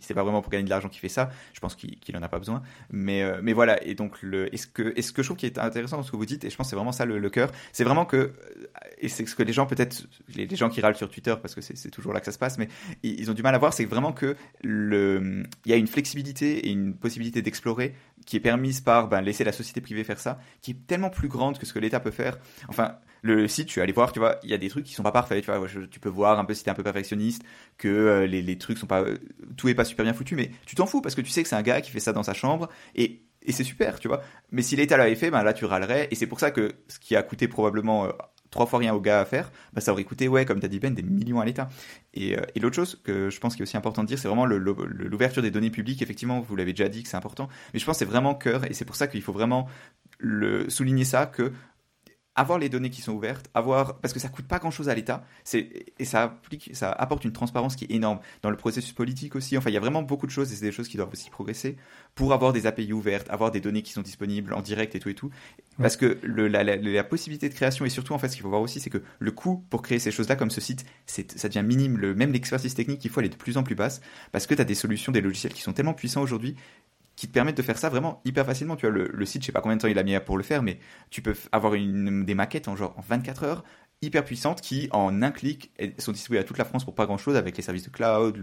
c'est pas vraiment pour gagner de l'argent qu'il fait ça. Je pense qu'il n'en en a pas besoin. Mais euh, mais voilà. Et donc le, est-ce que est-ce que je trouve qui est intéressant dans ce que vous dites et je pense que c'est vraiment ça le, cœur, c'est vraiment que et c'est ce que les gens peut-être les, gens qui râlent sur Twitter parce que c'est toujours là que ça se passe, mais ils, ils ont du mal à voir, c'est vraiment que le, il y a une flexibilité et une possibilité d'explorer qui est permise par ben, laisser la société privée faire ça, qui est tellement plus grande que ce que l'État peut faire. Enfin, le site, tu vas aller voir, tu vois, il y a des trucs qui sont pas parfaits, tu vois, tu peux voir un peu si t'es un peu perfectionniste, que euh, les, les, trucs sont pas, euh, tout est pas super bien foutu, mais tu t'en fous parce que tu sais que c'est un gars qui fait ça dans sa chambre et c'est super, tu vois. Mais si l'État l'avait fait, ben là tu râlerais. Et c'est pour ça que ce qui a coûté probablement euh, trois fois rien au gars à faire, bah, ça aurait coûté, ouais, comme tu as dit Ben, des millions à l'État. Et, et l'autre chose que je pense qui est aussi important de dire, c'est vraiment l'ouverture des données publiques. Effectivement, vous l'avez déjà dit que c'est important, mais je pense que c'est vraiment cœur, et c'est pour ça qu'il faut vraiment le, souligner ça, que avoir les données qui sont ouvertes, avoir parce que ça coûte pas grand chose à l'État, c'est et ça applique, ça apporte une transparence qui est énorme dans le processus politique aussi. Enfin, il y a vraiment beaucoup de choses et c'est des choses qui doivent aussi progresser pour avoir des API ouvertes, avoir des données qui sont disponibles en direct et tout et tout. Parce que le, la, la, possibilité de création et surtout en fait ce qu'il faut voir aussi c'est que le coût pour créer ces choses-là comme ce site, c'est ça devient minime. Le, même l'expertise technique, il faut aller de plus en plus basse parce que tu as des solutions, des logiciels qui sont tellement puissants aujourd'hui qui te permettent de faire ça vraiment hyper facilement. Tu vois, le, site, je sais pas combien de temps il a mis pour le faire, mais tu peux avoir une, des maquettes en genre en 24 heures hyper puissantes qui, en un clic, sont distribuées à toute la France pour pas grand chose avec les services de cloud,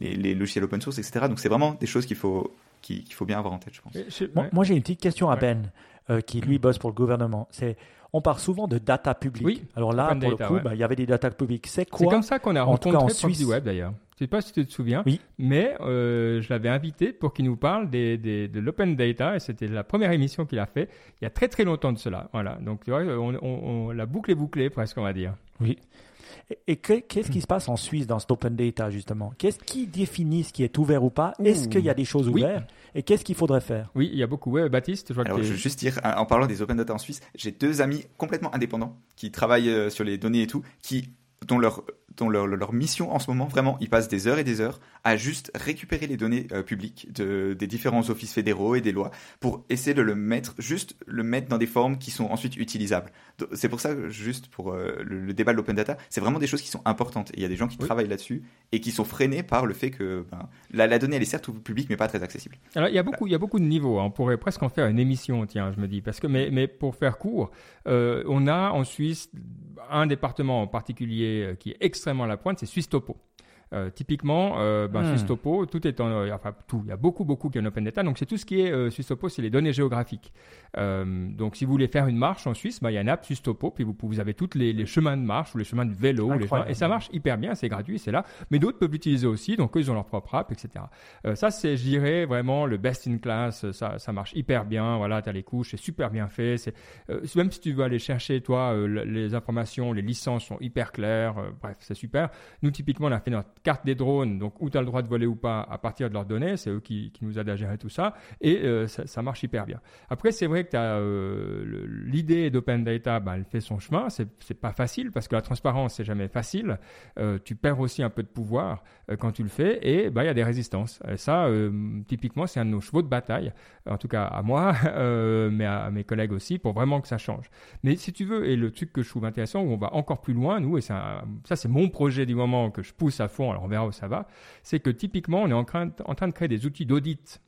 les, logiciels open source, etc. Donc c'est vraiment des choses qu'il faut, qu'il faut bien avoir en tête, je pense. Moi, j'ai une petite question à Ben, euh, qui lui bosse pour le gouvernement. C'est on parle souvent de data publique. Oui, Alors là, pour le coup, bah, il y avait des data publiques. C'est quoi C'est comme ça qu'on a rencontré en Suisse Web d'ailleurs. Je ne sais pas si tu te souviens, oui. mais euh, je l'avais invité pour qu'il nous parle des, de l'open data et c'était la première émission qu'il a fait il y a très très longtemps de cela. Voilà, donc tu vois, on, la boucle est bouclée presque, on va dire. Oui. Et, qu'est-ce qui se passe en Suisse dans cet open data justement? Qu'est-ce qui définit ce qui est ouvert ou pas? Est-ce qu'il y a des choses ouvertes? Et qu'est-ce qu'il faudrait faire? Oui, il y a beaucoup. Ouais, Baptiste, je vois Alors, je veux juste dire, en parlant des open data en Suisse, j'ai deux amis complètement indépendants qui travaillent euh, sur les données et tout, qui dont leur dont leur, leur, mission en ce moment, vraiment, ils passent des heures et des heures à juste récupérer les données euh, publiques de, des différents offices fédéraux et des lois pour essayer de le mettre, juste le mettre dans des formes qui sont ensuite utilisables. C'est pour ça, juste pour euh, le, débat de l'open data, c'est vraiment des choses qui sont importantes. il y a des gens qui travaillent là-dessus et qui sont freinés par le fait que ben, la, la, donnée, elle est certes publique, mais pas très accessible. Alors, il y a beaucoup, il y a beaucoup de niveaux. Hein. On pourrait presque en faire une émission, tiens, je me dis. Parce que, mais, mais pour faire court, euh, on a en Suisse un département en particulier qui est extrêmement à la pointe, c'est Suisse Topo. Euh, typiquement, euh, ben, Hmm. SwissTopo, tout est en, euh, enfin tout, il y a beaucoup beaucoup qui est en open data. Donc c'est tout ce qui est euh, SwissTopo, c'est les données géographiques. Donc si vous voulez faire une marche en Suisse, ben, il y a une app SwissTopo, puis vous, vous avez tous les, les chemins de marche ou les chemins de vélo, les chemins- et ça marche hyper bien, c'est gratuit, c'est là. Mais d'autres peuvent l'utiliser aussi, donc eux ils ont leur propre app, etc. Ça c'est, je dirais vraiment le best in class. Ça, ça marche hyper bien. Voilà, t'as les couches, c'est super bien fait. C'est même si tu veux aller chercher toi le- les informations, les licences sont hyper claires. bref, c'est super. Nous typiquement on a fait notre carte des drones, donc où tu as le droit de voler ou pas à partir de leurs données. C'est eux qui, qui nous aident à gérer tout ça et euh, ça, ça marche hyper bien. Après c'est vrai que euh, l'idée d'open data, bah, elle fait son chemin. C'est pas facile parce que la transparence c'est jamais facile. Euh, tu perds aussi un peu de pouvoir euh, quand tu le fais et bah il y a des résistances. Et ça typiquement c'est un de nos chevaux de bataille en tout cas à moi, mais à, à mes collègues aussi, pour vraiment que ça change. Mais si tu veux, et le truc que je trouve intéressant, où on va encore plus loin, nous, et un- ça c'est mon projet du moment que je pousse à fond, alors on verra où ça va, c'est que typiquement, on est en train, de créer des outils d'audit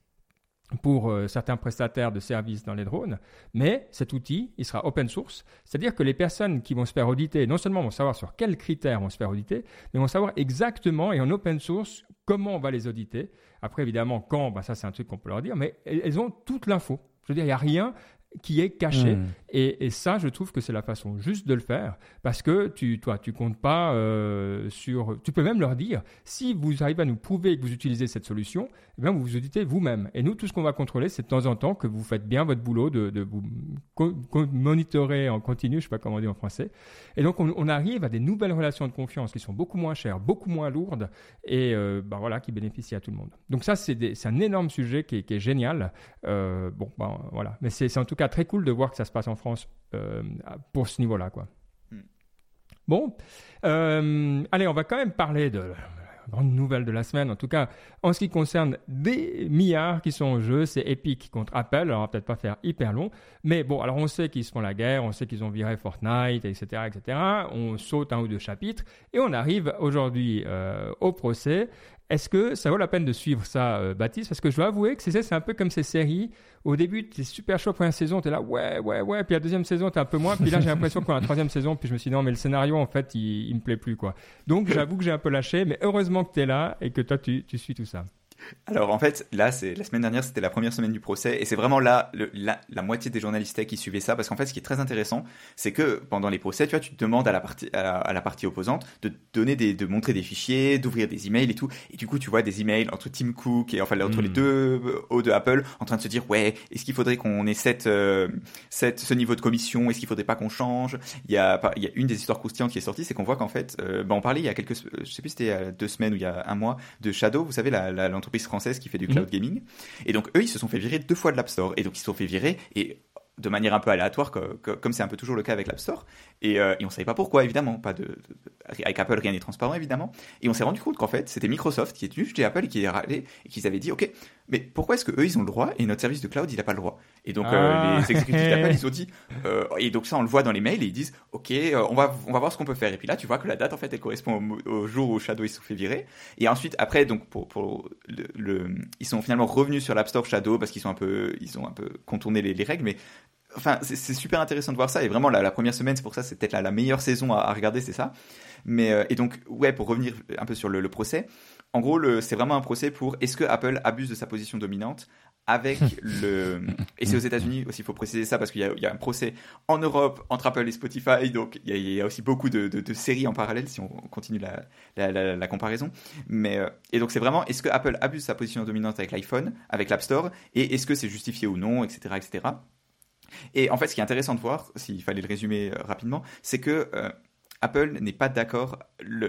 pour euh, certains prestataires de services dans les drones, mais cet outil, il sera open source, c'est-à-dire que les personnes qui vont se faire auditer, non seulement vont savoir sur quels critères vont se faire auditer, mais vont savoir exactement et en open source comment on va les auditer. Après, évidemment, quand, bah, ça c'est un truc qu'on peut leur dire, mais elles elles ont toute l'info. Je veux dire, il n'y a rien qui est caché. Hmm. Et, ça, je trouve que c'est la façon juste de le faire, parce que tu, toi, tu comptes pas euh, sur. Tu peux même leur dire, si vous arrivez à nous prouver que vous utilisez cette solution, eh bien, vous vous auditez vous-même. Et nous, tout ce qu'on va contrôler, c'est de temps en temps que vous faites bien votre boulot de, vous monitorer en continu, je sais pas comment on dit en français. Et donc, on, arrive à des nouvelles relations de confiance qui sont beaucoup moins chères, beaucoup moins lourdes, et euh, ben voilà, qui bénéficient à tout le monde. Donc ça, c'est un énorme sujet qui est, génial. Euh, bon, ben voilà. Mais c'est en tout cas très cool de voir que ça se passe en France euh, pour ce niveau-là, quoi. Hmm. Bon, euh, allez, on va quand même parler de la grande nouvelle de la semaine. En tout cas, en ce qui concerne des milliards qui sont en jeu, c'est Epic contre Apple. Alors, on va peut-être pas faire hyper long, mais bon, alors on sait qu'ils se font la guerre, on sait qu'ils ont viré Fortnite, etc., etc. On saute un ou deux chapitres et on arrive aujourd'hui euh, au procès. Est-ce que ça vaut la peine de suivre ça, euh, Baptiste? Parce que je dois avouer que c'est un peu comme ces séries. Au début, tu es super chaud première saison, tu es là, ouais, ouais, ouais. Puis la deuxième saison, tu es un peu moins. Puis là, j'ai l'impression qu'on a la troisième saison. Puis je me suis dit, non, mais le scénario, en fait, il, il me plaît plus, quoi. Donc, j'avoue que j'ai un peu lâché. Mais heureusement que tu es là et que toi, tu, tu suis tout ça. Alors en fait, là, c'est la semaine dernière, c'était la première semaine du procès, et c'est vraiment là le- la, la moitié des journalistes qui suivaient ça, parce qu'en fait, ce qui est très intéressant, c'est que pendant les procès, tu vois, tu te demandes à la partie à la, à la partie opposante de donner des, de montrer des fichiers, d'ouvrir des emails et tout, et du coup, tu vois des emails entre Tim Cook et enfin entre les deux euh, hauts de Apple, en train de se dire ouais, est-ce qu'il faudrait qu'on ait cette, euh, cette ce niveau de commission, est-ce qu'il faudrait pas qu'on change? Il y a il y a une des histoires croustillantes qui est sortie, c'est qu'on voit qu'en fait, euh, bah, on parlait il y a quelques, je sais plus si c'était il y a deux semaines ou il y a un mois de Shadow, vous savez la- la- française qui fait du cloud gaming. Et donc eux, ils se sont fait virer deux fois de l'App Store. Et donc ils se sont fait virer et de manière un peu aléatoire, co- comme c'est un peu toujours le cas avec l'App Store. Et, euh, et on savait pas pourquoi, évidemment. Pas de, de- avec Apple, rien n'est transparent, évidemment. Et on s'est rendu compte qu'en fait, c'était Microsoft qui est venu chez Apple et qui est râlé et qu'ils avaient dit, OK, mais pourquoi est-ce que eux, ils ont le droit et notre service de cloud, il n'a pas le droit? Et donc, euh, Ah. les exécutifs d'Apple, ils ont dit, euh, et donc ça, on le voit dans les mails et ils disent, OK, on va, on va voir ce qu'on peut faire. Et puis là, tu vois que la date, en fait, elle correspond au, jour où Shadow, ils se fait virer. Et ensuite, après, donc, pour, pour le, le- ils sont finalement revenus sur l'App Store Shadow parce qu'ils sont un peu, ils ont un peu contourné les, les règles, mais enfin, c'est super intéressant de voir ça. Et vraiment, la, la première semaine, c'est pour ça, c'est peut-être la, la meilleure saison à, à regarder, c'est ça. Mais euh, et donc, ouais, pour revenir un peu sur le, le procès, en gros, c'est vraiment un procès pour est-ce que Apple abuse de sa position dominante avec le et c'est aux États-Unis aussi il faut préciser ça parce qu'il y, y a un procès en Europe entre Apple et Spotify donc il y a, il y a aussi beaucoup de, de- de séries en parallèle si on continue la, la, la- la comparaison mais euh, et donc c'est vraiment est-ce que Apple abuse de sa position dominante avec l'iPhone avec l'App Store et est-ce que c'est justifié ou non etc etc et en fait, ce qui est intéressant de voir, s'il fallait le résumer euh, rapidement, c'est que euh, Apple n'est pas d'accord.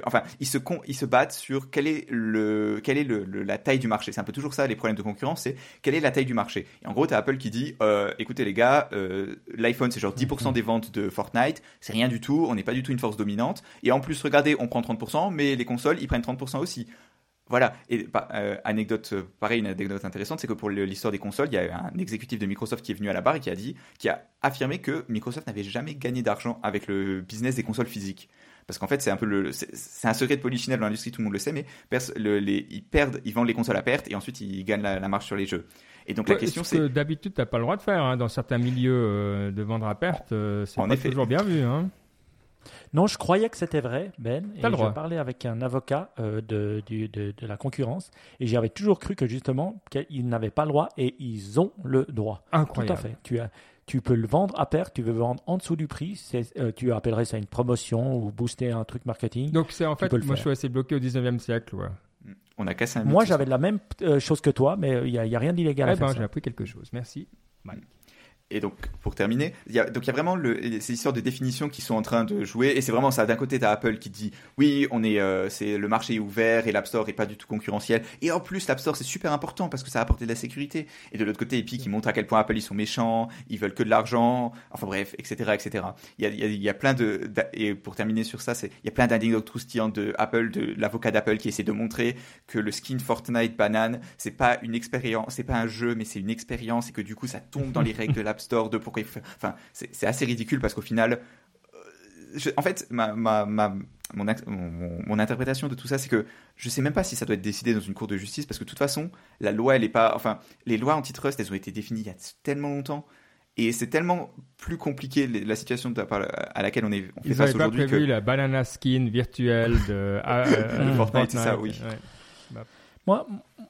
Enfin, ils se, con- ils se battent sur quelle est, le, quelle est le, le- la taille du marché. C'est un peu toujours ça, les problèmes de concurrence, c'est quelle est la taille du marché. Et en gros, tu as Apple qui dit, euh, écoutez les gars, euh, l'iPhone c'est genre 10% des ventes de Fortnite, c'est rien du tout, on n'est pas du tout une force dominante. Et en plus, regardez, on prend 30%, mais les consoles, ils prennent 30% aussi. Voilà, et euh, anecdote, euh, pareil, une anecdote intéressante, c'est que pour l'histoire des consoles, il y a un exécutif de Microsoft qui est venu à la barre et qui a dit, qui a affirmé que Microsoft n'avait jamais gagné d'argent avec le business des consoles physiques. Parce qu'en fait, c'est un peu le, c'est un secret de polichinelle dans l'industrie, tout le monde le sait, mais le- les, ils perdent, ils vendent les consoles à perte et ensuite ils gagnent la, la marge sur les jeux. Et donc la question ce c'est, que d'habitude, tu n'as pas le droit de faire. hein. Dans certains milieux euh, de vendre à perte, euh, c'est En pas effet. toujours bien vu. Hein. Non, je croyais que c'était vrai, Ben. T'as Et le droit. je parlais avec un avocat euh, de, du- de, de la concurrence et j'avais toujours cru que justement qu'ils n'avaient pas le droit et ils ont le droit. Incroyable. Tout à fait. Tu, as, tu peux le vendre à perte, tu veux vendre en dessous du prix, c'est, euh, tu appellerais ça une promotion ou booster un truc marketing. Donc c'est en fait, peux le moi je faire. suis assez bloqué au 19e siècle. Ouais. On a cassé un Moi, j'avais la même euh, chose que toi, mais il n'y a, y a rien d'illégal à Eh faire ben, ça. j'ai appris quelque chose. Merci. Et donc, pour terminer, il y a, donc il y a vraiment ces histoires de définition qui sont en train de jouer. Et c'est vraiment ça. D'un côté, tu as Apple qui dit oui, on est, euh, c'est le marché est ouvert et l'App Store est pas du tout concurrentiel. Et en plus, l'App Store c'est super important parce que ça a apporté de la sécurité. Et de l'autre côté, Epic qui montre à quel point Apple ils sont méchants, ils veulent que de l'argent. Enfin bref, etc., etc. Il y a, y a, plein de et pour terminer sur ça, c'est il y a plein d'anecdotes croustillantes de Apple, de l'avocat d'Apple qui essaie de montrer que le skin Fortnite banane, c'est pas une expérience, c'est pas un jeu, mais c'est une expérience et que du coup ça tombe dans les règles de l'App Store de pourquoi il faut faire. Enfin, c'est assez ridicule parce qu'au final, euh, je- en fait, ma, ma, ma- mon, mon, interprétation de tout ça, c'est que je sais même pas si ça doit être décidé dans une cour de justice parce que de toute façon, la loi, elle est pas. Enfin, les lois antitrust, elles ont été définies il y a tellement longtemps. Et c'est tellement plus compliqué la situation de- à laquelle on, est, on fait Ils face n'avaient pas aujourd'hui prévu que la banana skin virtuelle de, ah, euh, De Fortnite, c'est ça, oui. ouais. Moi,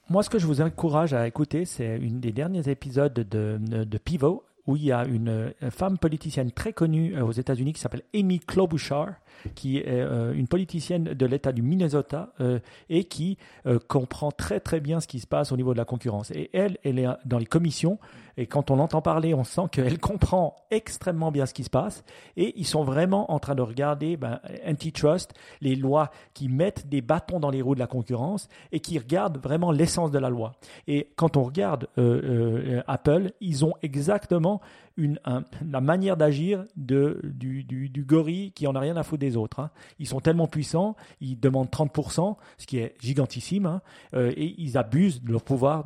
moi, ce que je vous encourage à écouter, c'est une des derniers épisodes de, de, de Pivot où il y a une, euh, femme politicienne très connue euh, aux États-Unis qui s'appelle Amy Klobuchar, qui est euh, une politicienne de l'État du Minnesota et qui comprend très très bien ce qui se passe au niveau de la concurrence. Et elle, elle est dans les commissions et quand on l'entend parler, on sent qu'elle comprend extrêmement bien ce qui se passe et ils sont vraiment en train de regarder ben, antitrust, les lois qui mettent des bâtons dans les roues de la concurrence et qui regardent vraiment l'essence de la loi. Et quand on regarde euh, euh, Apple, ils ont exactement une, un- la manière d'agir de, du, du, gorille qui en a rien à foutre des autres. hein. Ils sont tellement puissants, ils demandent 30%, ce qui est gigantissime, hein, euh, et ils abusent de leur pouvoir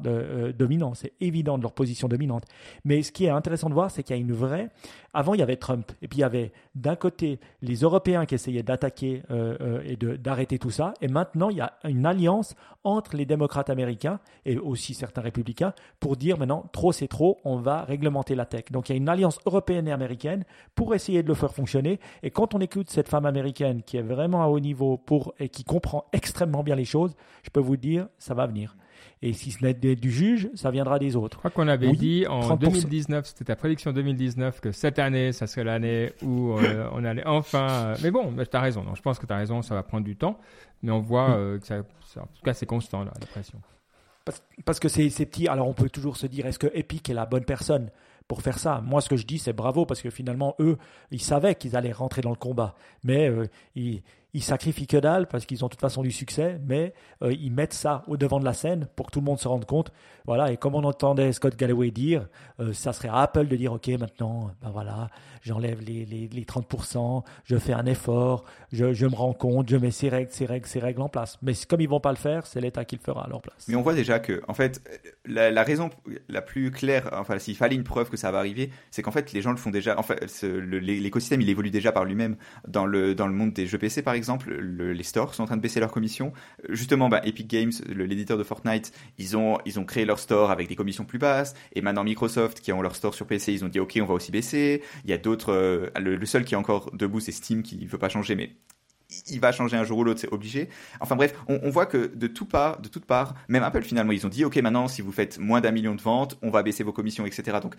dominant. C'est évident de leur position dominante. Mais ce qui est intéressant de voir, c'est qu'il y a une vraie... Avant, il y avait Trump, et puis il y avait d'un côté les Européens qui essayaient d'attaquer euh, euh, et d'arrêter tout ça, et maintenant, il y a une alliance entre les démocrates américains et aussi certains républicains pour dire maintenant, trop c'est trop, on va réglementer la tech. Donc il y a une alliance européenne et américaine pour essayer de le faire fonctionner. Et quand on écoute cette femme américaine qui est vraiment à haut niveau pour, et qui comprend extrêmement bien les choses, je peux vous dire, ça va venir. Et si ce n'est du juge, ça viendra des Je autres. crois qu'on avait Oui, dit en 30%. 2019, c'était ta prédiction 2019, que cette année, ça serait l'année où euh, on allait enfin. euh, mais bon, tu as raison. Non, je pense que tu as raison, ça va prendre du temps. Mais on voit euh, que ça, ça- en tout cas, c'est constant, là, la pression. Parce, parce que c'est c'est petit. Alors on peut toujours se dire, est-ce que Epic est la bonne personne pour faire ça? Moi, ce que je dis, c'est bravo parce que finalement, eux, ils savaient qu'ils allaient rentrer dans le combat, mais euh, ils, ils sacrifient que dalle parce qu'ils ont de toute façon du succès, mais euh, ils mettent ça au devant de la scène pour que tout le monde se rende compte. Voilà. Et comme on entendait Scott Galloway dire, euh, ça serait à Apple de dire, ok, maintenant, ben voilà, j'enlève les, les, les 30%, je fais un effort, je, je me rends compte, je mets ces règles, ces règles, ces règles en place. Mais comme ils vont pas le faire, c'est l'État qui le fera à leur place. Mais on voit déjà que, en fait, la, la raison la plus claire, enfin, s'il fallait une preuve que ça va arriver, c'est qu'en fait, les gens le font déjà. En fait, l'écosystème, il évolue déjà par lui-même. Dans le, dans le monde des jeux PC, par exemple, le- les stores sont en train de baisser leurs commissions. Justement, bah, Epic Games, l'éditeur de Fortnite, ils ont, ils ont créé leur store avec des commissions plus basses. Et maintenant, Microsoft, qui ont leur store sur PC, ils ont dit, OK, on va aussi baisser. Il y a d'autres, euh, le, le seul qui est encore debout, c'est Steam, qui veut pas changer, mais il va changer un jour ou l'autre, c'est obligé. Enfin bref, on, on voit que de tout part, de toutes parts, même Apple finalement, ils ont dit ok maintenant si vous faites moins d'un million de ventes, on va baisser vos commissions, etc. Donc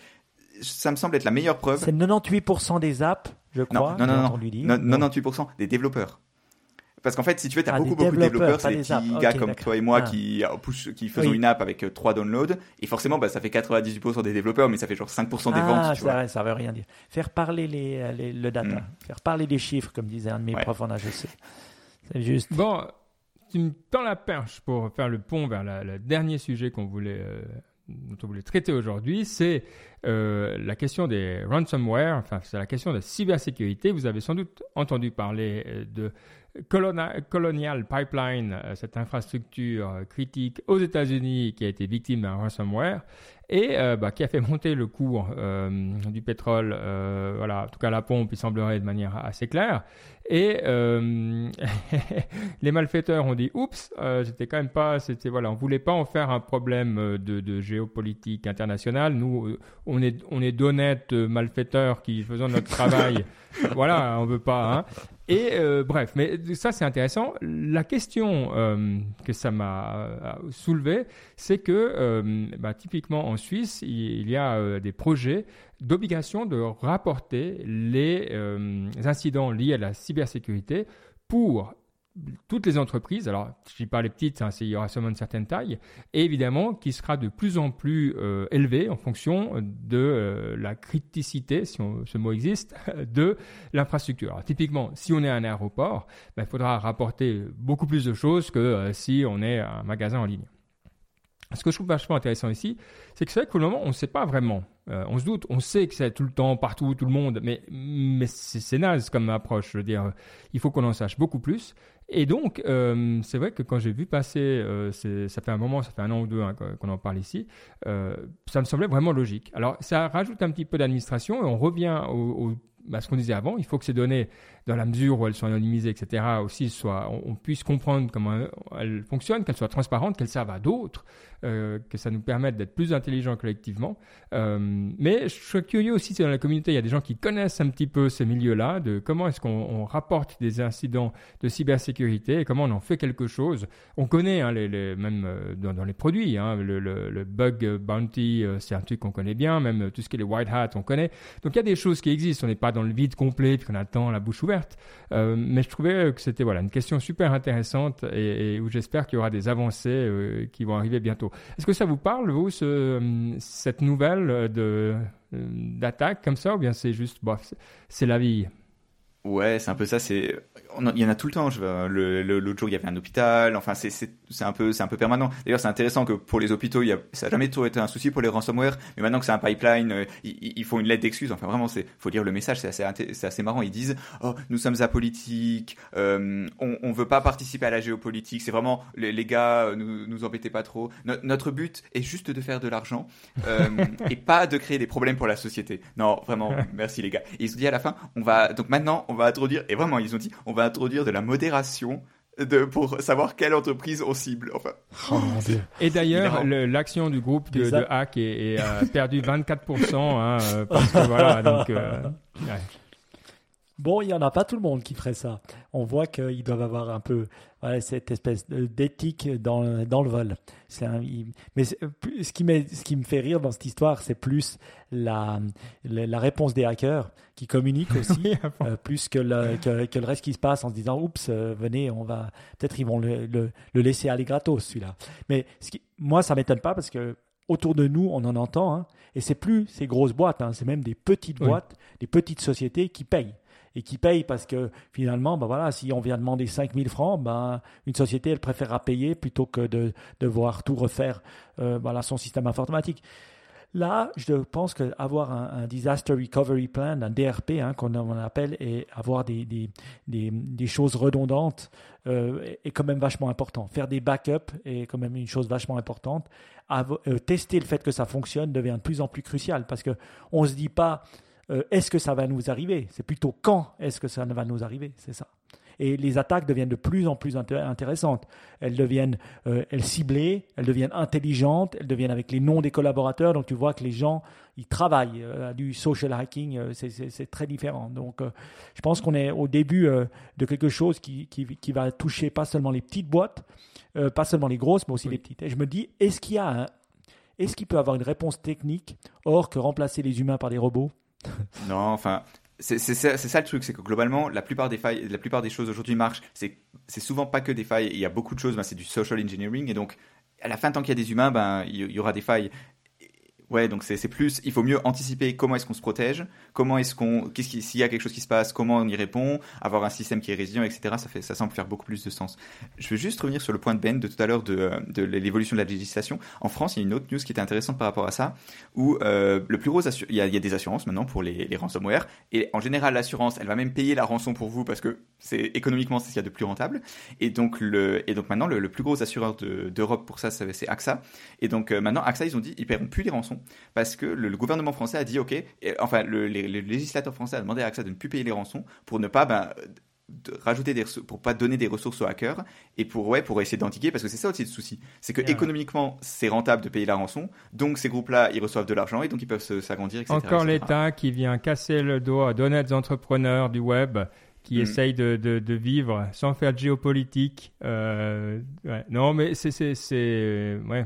ça me semble être la meilleure preuve. C'est 98% des apps, je crois. Non, non, non, non, non, 98% des développeurs. Parce qu'en fait, si tu veux, tu as Ah, beaucoup, des beaucoup de développeurs, c'est des apps. petits gars comme toi et moi Ah. qui, euh, push- qui faisons Oui. une app avec 3 downloads. Et forcément, bah, ça fait 98% des développeurs, mais ça fait genre 5% des ah, ventes, tu ça, vois. ça veut rien dire. Faire parler les, les- le data, Mm. faire parler des chiffres, comme disait un de mes Ouais. profs en HEC. C'est juste. Bon, tu me tends la perche pour faire le pont vers le dernier sujet qu'on voulait, euh, dont on voulait traiter aujourd'hui, c'est euh, la question des ransomware, enfin c'est la question de cybersécurité. Vous avez sans doute entendu parler euh, de Colonial Pipeline, euh, cette infrastructure critique aux États-Unis qui a été victime d'un ransomware. et bah, qui a fait monter le cours du pétrole, voilà, en tout cas la pompe, il semblerait de manière assez claire. Et les malfaiteurs ont dit oups, c'était quand même pas, c'était voilà, on voulait pas en faire un problème de, de géopolitique internationale. Nous, on est on est d'honnêtes malfaiteurs qui faisons notre travail. voilà, on veut pas. Hein. Et euh, bref, mais ça c'est intéressant. La question euh, que ça m'a soulevé, c'est que euh, bah, typiquement en Suisse, il, y a des projets d'obligation de rapporter les incidents liés à la cybersécurité pour toutes les entreprises, alors je ne dis pas les petites, hein, il y aura seulement une certaine taille, et évidemment qui sera de plus en plus euh, élevé en fonction de euh, la criticité, si ce mot existe, de l'infrastructure. Typiquement, si on est un aéroport, ben, il faudra rapporter beaucoup plus de choses que euh, si on est un magasin en ligne. Ce que je trouve vachement intéressant ici, c'est que c'est vrai le moment, on ne sait pas vraiment. Euh, on se doute, on sait que c'est tout le temps, partout, tout le monde, mais, mais c'est naze comme approche. Je veux dire, il faut qu'on en sache beaucoup plus. Et donc, euh, c'est vrai que quand j'ai vu passer, euh, ça fait un moment, ça fait un an ou deux hein, qu'on en parle ici, ça me semblait vraiment logique. Alors, ça rajoute un petit peu d'administration et on revient à ce qu'on disait avant. Il faut que ces données dans la mesure où elles sont anonymisées, etc., aussi soit, on, puisse comprendre comment elles fonctionnent, qu'elles soient transparentes, qu'elles servent à d'autres, euh, que ça nous permette d'être plus intelligents collectivement. Euh, mais je suis curieux aussi si dans la communauté, il y a des gens qui connaissent un petit peu ces milieux-là, de comment est-ce qu'on rapporte des incidents de cybersécurité et comment on en fait quelque chose. On connaît, hein, même euh, dans, les produits, hein, le, le, bug bounty, c'est un truc qu'on connaît bien, même tout ce qui est les white hats, on connaît. Donc il y a des choses qui existent, on n'est pas dans le vide complet, puis qu'on attend la bouche ouverte. Euh, mais je trouvais que c'était voilà, une question super intéressante et, où j'espère qu'il y aura des avancées euh, qui vont arriver bientôt. Est-ce que ça vous parle, vous, ce, cette nouvelle de, d'attaque comme ça, ou bien c'est juste, bof, c'est la vie? Ouais, c'est un peu ça. C'est il y en a tout le temps. Je le, l'autre jour, il y avait un hôpital. Enfin, c'est c'est c'est un peu c'est un peu permanent. D'ailleurs, c'est intéressant que pour les hôpitaux, il y a, ça n'a jamais trop été un souci pour les ransomware, mais maintenant que c'est un pipeline, euh, ils, font une lettre d'excuse. Enfin, vraiment, c'est faut lire le message. C'est assez c'est assez marrant. Ils disent oh nous sommes apolitiques, euh, on on veut pas participer à la géopolitique. C'est vraiment les, les gars, euh, nous nous embêtez pas trop. notre but est juste de faire de l'argent euh, et pas de créer des problèmes pour la société. Non, vraiment, merci les gars. Et ils ont dit à la fin, on va donc maintenant on va introduire, et vraiment, ils ont dit, on va introduire de la modération de, pour savoir quelle entreprise on cible. Enfin. Oh, et d'ailleurs, l'action du groupe de, de Hack est, a perdu 24%, hein, euh, parce que voilà, donc, euh, Bon, il n'y en a pas tout le monde qui ferait ça. On voit qu'ils doivent avoir un peu cette espèce d'éthique dans, dans le vol. Un, mais ce qui, ce qui me fait rire dans cette histoire, c'est plus la, la, réponse des hackers qui communiquent aussi, euh, plus que le, que, le, reste qui se passe en se disant Oups, euh, venez, on va. Peut-être ils vont le, le, laisser aller gratos, celui-là. Mais ce qui, moi, ça m'étonne pas parce que autour de nous, on en entend, hein, et c'est plus ces grosses boîtes, hein, c'est même des petites boîtes, des petites sociétés qui payent et qui paye parce que finalement, ben voilà, si on vient demander 5000 francs, ben, une société, elle préférera payer plutôt que de devoir tout refaire euh, voilà, son système informatique. Là, je pense qu'avoir un, un Disaster Recovery Plan, un DRP, hein, qu'on appelle, et avoir des, des, des, des choses redondantes euh, est quand même vachement important. Faire des backups est quand même une chose vachement importante. Euh, tester le fait que ça fonctionne devient de plus en plus crucial parce qu'on ne se dit pas euh, est-ce que ça va nous arriver? C'est plutôt quand est-ce que ça va nous arriver? C'est ça. Et les attaques deviennent de plus en plus intéressantes. Elles deviennent euh, elles ciblées, elles deviennent intelligentes, elles deviennent avec les noms des collaborateurs. Donc tu vois que les gens, ils travaillent euh, du social hacking, c'est très différent. Donc je pense qu'on est au début de quelque chose qui, qui, qui, va toucher pas seulement les petites boîtes, pas seulement les grosses, mais aussi les petites. Et je me dis, est-ce qu'il y a est-ce qu'il peut avoir une réponse technique hors que remplacer les humains par des robots? Non, enfin, c'est ça, le truc, c'est que globalement, la plupart des failles, la plupart des choses aujourd'hui marchent. C'est souvent pas que des failles. Il y a beaucoup de choses. Ben, c'est du social engineering et donc à la fin, tant qu'il y a des humains, ben il y, aura des failles. Ouais, donc c'est plus, il faut mieux anticiper comment est-ce qu'on se protège, comment est-ce qu'on, qu'est-ce s'il y a quelque chose qui se passe, comment on y répond, avoir un système qui est résilient, etc. Ça semble faire beaucoup plus de sens. Je veux juste revenir sur le point de Ben de tout à l'heure de, l'évolution de la législation. En France, il y a une autre news qui était intéressante par rapport à ça, où euh, le plus gros, il y, a, il y a des assurances maintenant pour les, les ransomware, et en général, l'assurance, elle va même payer la rançon pour vous parce que c'est économiquement ce qu'il y a de plus rentable. Et donc le, et donc maintenant, le, plus gros assureur d'Europe pour ça, c'est AXA. Et donc euh, maintenant, AXA, ils ont dit, ils paieront plus les rançons parce que le, gouvernement français a dit ok, enfin le, législateur français a demandé à AXA de ne plus payer les rançons pour ne pas ben, rajouter des pour pas donner des ressources aux hackers et pour ouais pour essayer d'antiguer parce que c'est ça aussi le souci. C'est que économiquement c'est rentable de payer la rançon donc ces groupes là ils reçoivent de l'argent et donc ils peuvent s'agrandir etc encore l'État qui vient casser le dos à d'honnêtes entrepreneurs du web qui mm. essayent de, de, vivre sans faire de géopolitique euh, non mais c'est c'est ouais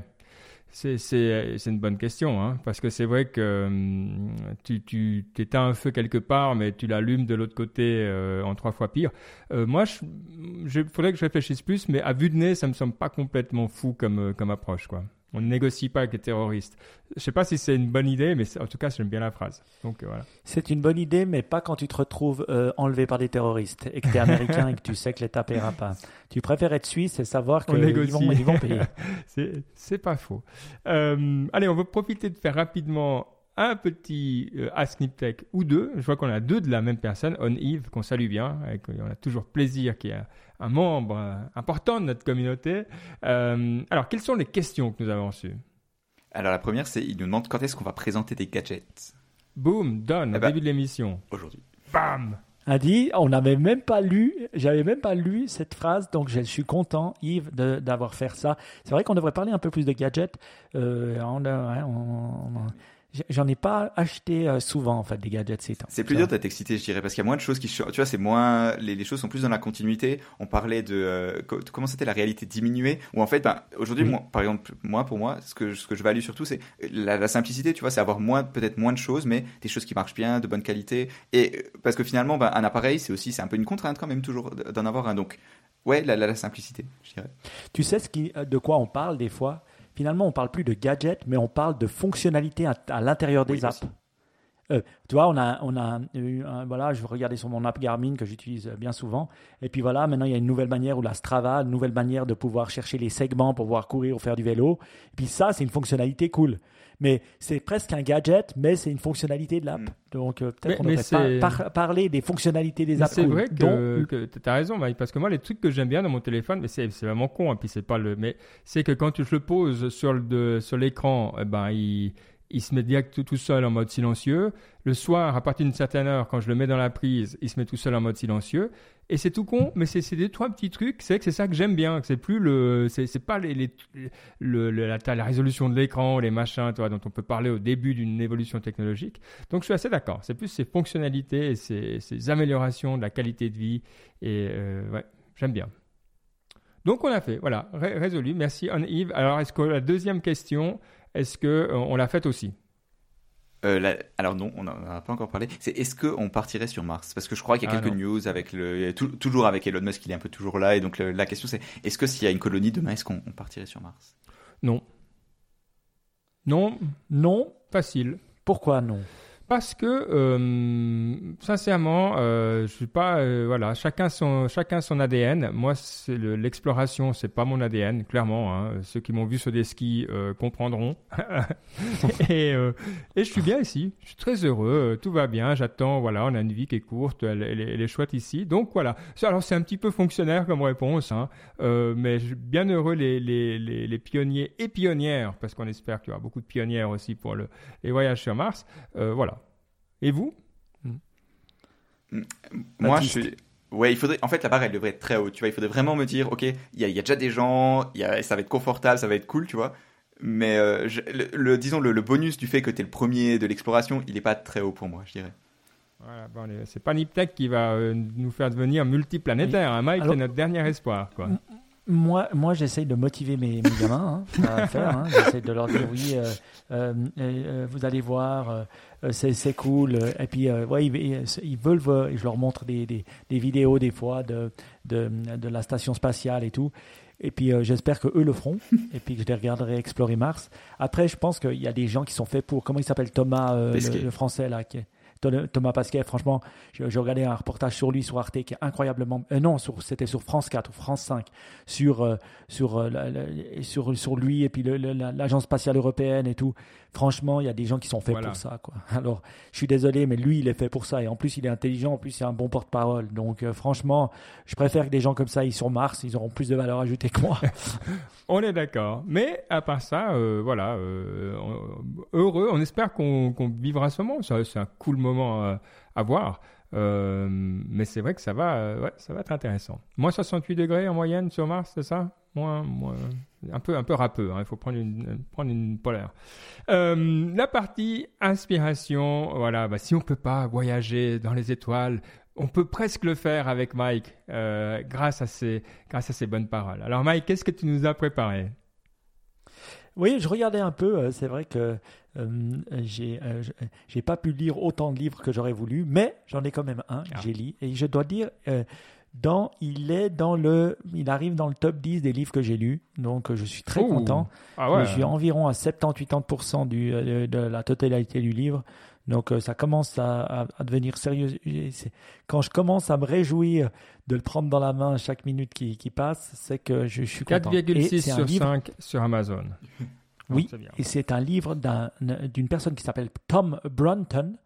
c'est une bonne question, hein, parce que c'est vrai que hum, tu, tu éteins un feu quelque part, mais tu l'allumes de l'autre côté euh, en trois fois pire. Euh, moi, il faudrait que je réfléchisse plus, mais à vue de nez, ça me semble pas complètement fou comme, euh, comme approche. quoi. On ne négocie pas avec les terroristes. Je sais pas si c'est une bonne idée, mais en tout cas, j'aime bien la phrase. Donc euh, voilà. C'est une bonne idée, mais pas quand tu te retrouves euh, enlevé par des terroristes et que tu es américain et que tu sais que l'État paiera pas. Tu préfères être suisse et savoir qu'ils vont, ils vont payer. c'est pas faux. Euh, allez, on va profiter de faire rapidement un petit euh, Tech ou deux. Je vois qu'on a deux de la même personne, On Yves, qu'on salue bien, et qu'on a toujours plaisir qu'il y ait un membre euh, important de notre communauté. Euh, alors, quelles sont les questions que nous avons reçues? Alors, la première, c'est il nous demande quand est-ce qu'on va présenter des gadgets? Boum, donne, au eh ben, début de l'émission. Aujourd'hui. Bam a dit, on n'avait même pas lu, j'avais même pas lu cette phrase, donc je suis content, Yves, d'avoir fait ça. C'est vrai qu'on devrait parler un peu plus de gadgets. on, on, J'en ai pas acheté euh, souvent en fait des gadgets ces temps. C'est plus dur d'être excité, je dirais, parce qu'il y a moins de choses qui, tu vois, c'est moins, les, les, choses sont plus dans la continuité. On parlait de euh, comment c'était la réalité diminuée, ou en fait, ben, aujourd'hui, moi, par exemple, moi, pour moi, ce que ce que je value surtout, c'est la, la, simplicité, tu vois, c'est avoir moins, peut-être moins de choses, mais des choses qui marchent bien, de bonne qualité, et parce que finalement, ben, un appareil, c'est aussi, c'est un peu une contrainte quand même toujours d'en avoir un. Donc, ouais, la, la, la simplicité, je dirais. Tu sais ce qui, de quoi on parle des fois? Finalement, on parle plus de gadgets, mais on parle de fonctionnalités à, l'intérieur des apps. Euh, tu vois, on a, on a eu voilà, je regardais sur mon app Garmin que j'utilise bien souvent. Et puis voilà, maintenant il y a une nouvelle manière, ou la Strava, une nouvelle manière de pouvoir chercher les segments pour pouvoir courir ou faire du vélo. Et puis ça, c'est une fonctionnalité cool. Mais c'est presque un gadget, mais c'est une fonctionnalité de l'app. Mm. Donc euh, peut-être qu'on devrait parler des fonctionnalités des apps. C'est vrai que, tu as raison, parce que moi, les trucs que j'aime bien dans mon téléphone, mais c'est vraiment con, hein, puis c'est pas le, mais c'est que quand je le pose sur le sur l'écran, eh ben il il se met direct tout, seul en mode silencieux. Le soir, à partir d'une certaine heure, quand je le mets dans la prise, il se met tout seul en mode silencieux. Et c'est tout con, mais c'est des trois petits trucs. C'est que c'est ça que j'aime bien. C'est plus le, c'est pas les, les le, la, résolution de l'écran, les machins, toi, dont on peut parler au début d'une évolution technologique. Donc je suis assez d'accord. C'est plus ces fonctionnalités et ces, ces, améliorations de la qualité de vie. Et euh, ouais, j'aime bien. Donc on a fait, voilà, résolu. Merci Anne-Yves. Alors est-ce que la deuxième question, est-ce que euh, on l'a faite aussi? Euh, alors non, on n'en a pas encore parlé. C'est est-ce qu'on partirait sur Mars? Parce que je crois qu'il y a ah, quelques news avec le toujours avec Elon Musk, il est un peu toujours là, et donc la question c'est est-ce que s'il y a une colonie demain, est-ce qu'on partirait sur Mars? Non. Non, non, facile. Pourquoi non? Parce que euh, sincèrement, euh, je suis pas euh, voilà, chacun son chacun son ADN. Moi, c'est l'exploration, c'est pas mon ADN, clairement. Hein. Ceux qui m'ont vu sur des skis comprendront. et, je suis bien ici. Je suis très heureux. Tout va bien. J'attends. Voilà, on a une vie qui est courte. Elle, est chouette ici. Donc voilà. Alors c'est un petit peu fonctionnaire comme réponse, hein. mais bien heureux les, les, les, pionniers et pionnières, parce qu'on espère qu'il y aura beaucoup de pionnières aussi pour le, les voyages sur Mars. voilà. Et vous mm. Moi, je suis. Ouais, il faudrait. En fait, la barre, elle devrait être très haute. Tu vois, il faudrait vraiment me dire, ok, il y, y a, déjà des gens, y a, ça va être confortable, ça va être cool, tu vois. Mais euh, le, disons le, bonus du fait que tu es le premier de l'exploration, il n'est pas très haut pour moi, je dirais. Voilà, bon, c'est pas Niptech qui va euh, nous faire devenir multiplanétaire. Hein, Mike, c'est notre dernier espoir. Quoi. Moi, moi j'essaye de motiver mes, mes gamins hein, à faire. Hein. J'essaie de leur dire oui, euh, euh, euh vous allez voir, euh, c'est cool. Et puis, ouais, ils, ils, veulent, je leur montre des, des, des, vidéos des fois de, de, de, la station spatiale et tout. Et puis, j'espère que eux le feront. et puis, que je les regarderai explorer Mars. Après, je pense qu'il y a des gens qui sont faits pour. Comment il s'appelle Thomas, le, le, français là qui est, Thomas Pasquet, franchement, j'ai regardé un reportage sur lui sur Arte qui est incroyablement. Euh, non, c'était sur France 4 ou France 5 sur euh, sur, euh, sur sur lui et puis l'agence spatiale européenne et tout. Franchement, il y a des gens qui sont faits pour ça. Quoi. Alors, je suis désolé, mais lui, il est fait pour ça et en plus, il est intelligent, en plus, il est un bon porte-parole. Donc, franchement, je préfère que des gens comme ça, ils sur Mars, ils auront plus de valeur ajoutée que moi. on est d'accord. Mais à part ça, voilà, heureux. On espère qu'on vivra ce moment. C'est un cool moment à voir. Euh, mais c'est vrai que ça va, euh, ça va être intéressant. Moins 68 degrés en moyenne sur Mars, c'est ça? Moins, moins, un peu, un peu râpeux. Hein. il faut prendre une, prendre une polaire. Euh, la partie inspiration, voilà. Bah, si on peut pas voyager dans les étoiles, on peut presque le faire avec Mike, grâce à ces, grâce à ces bonnes paroles. Alors Mike, qu'est-ce que tu nous as préparé? Oui, je regardais un peu. Euh, c'est vrai que euh, j'ai euh, j'ai pas pu lire autant de livres que j'aurais voulu, mais j'en ai quand même un. Ah. J'ai lu et je dois dire. dans, il est dans le, il arrive dans le top 10 des livres que j'ai lus, donc je suis très content. Ah je suis environ à 70-80% de la totalité du livre, donc ça commence à, à, devenir sérieux. Quand je commence à me réjouir de le prendre dans la main chaque minute qui, qui passe, c'est que je, suis content. 4,6 sur 5 sur Amazon. Oui, et c'est un livre d'une personne qui s'appelle Tom Brunton,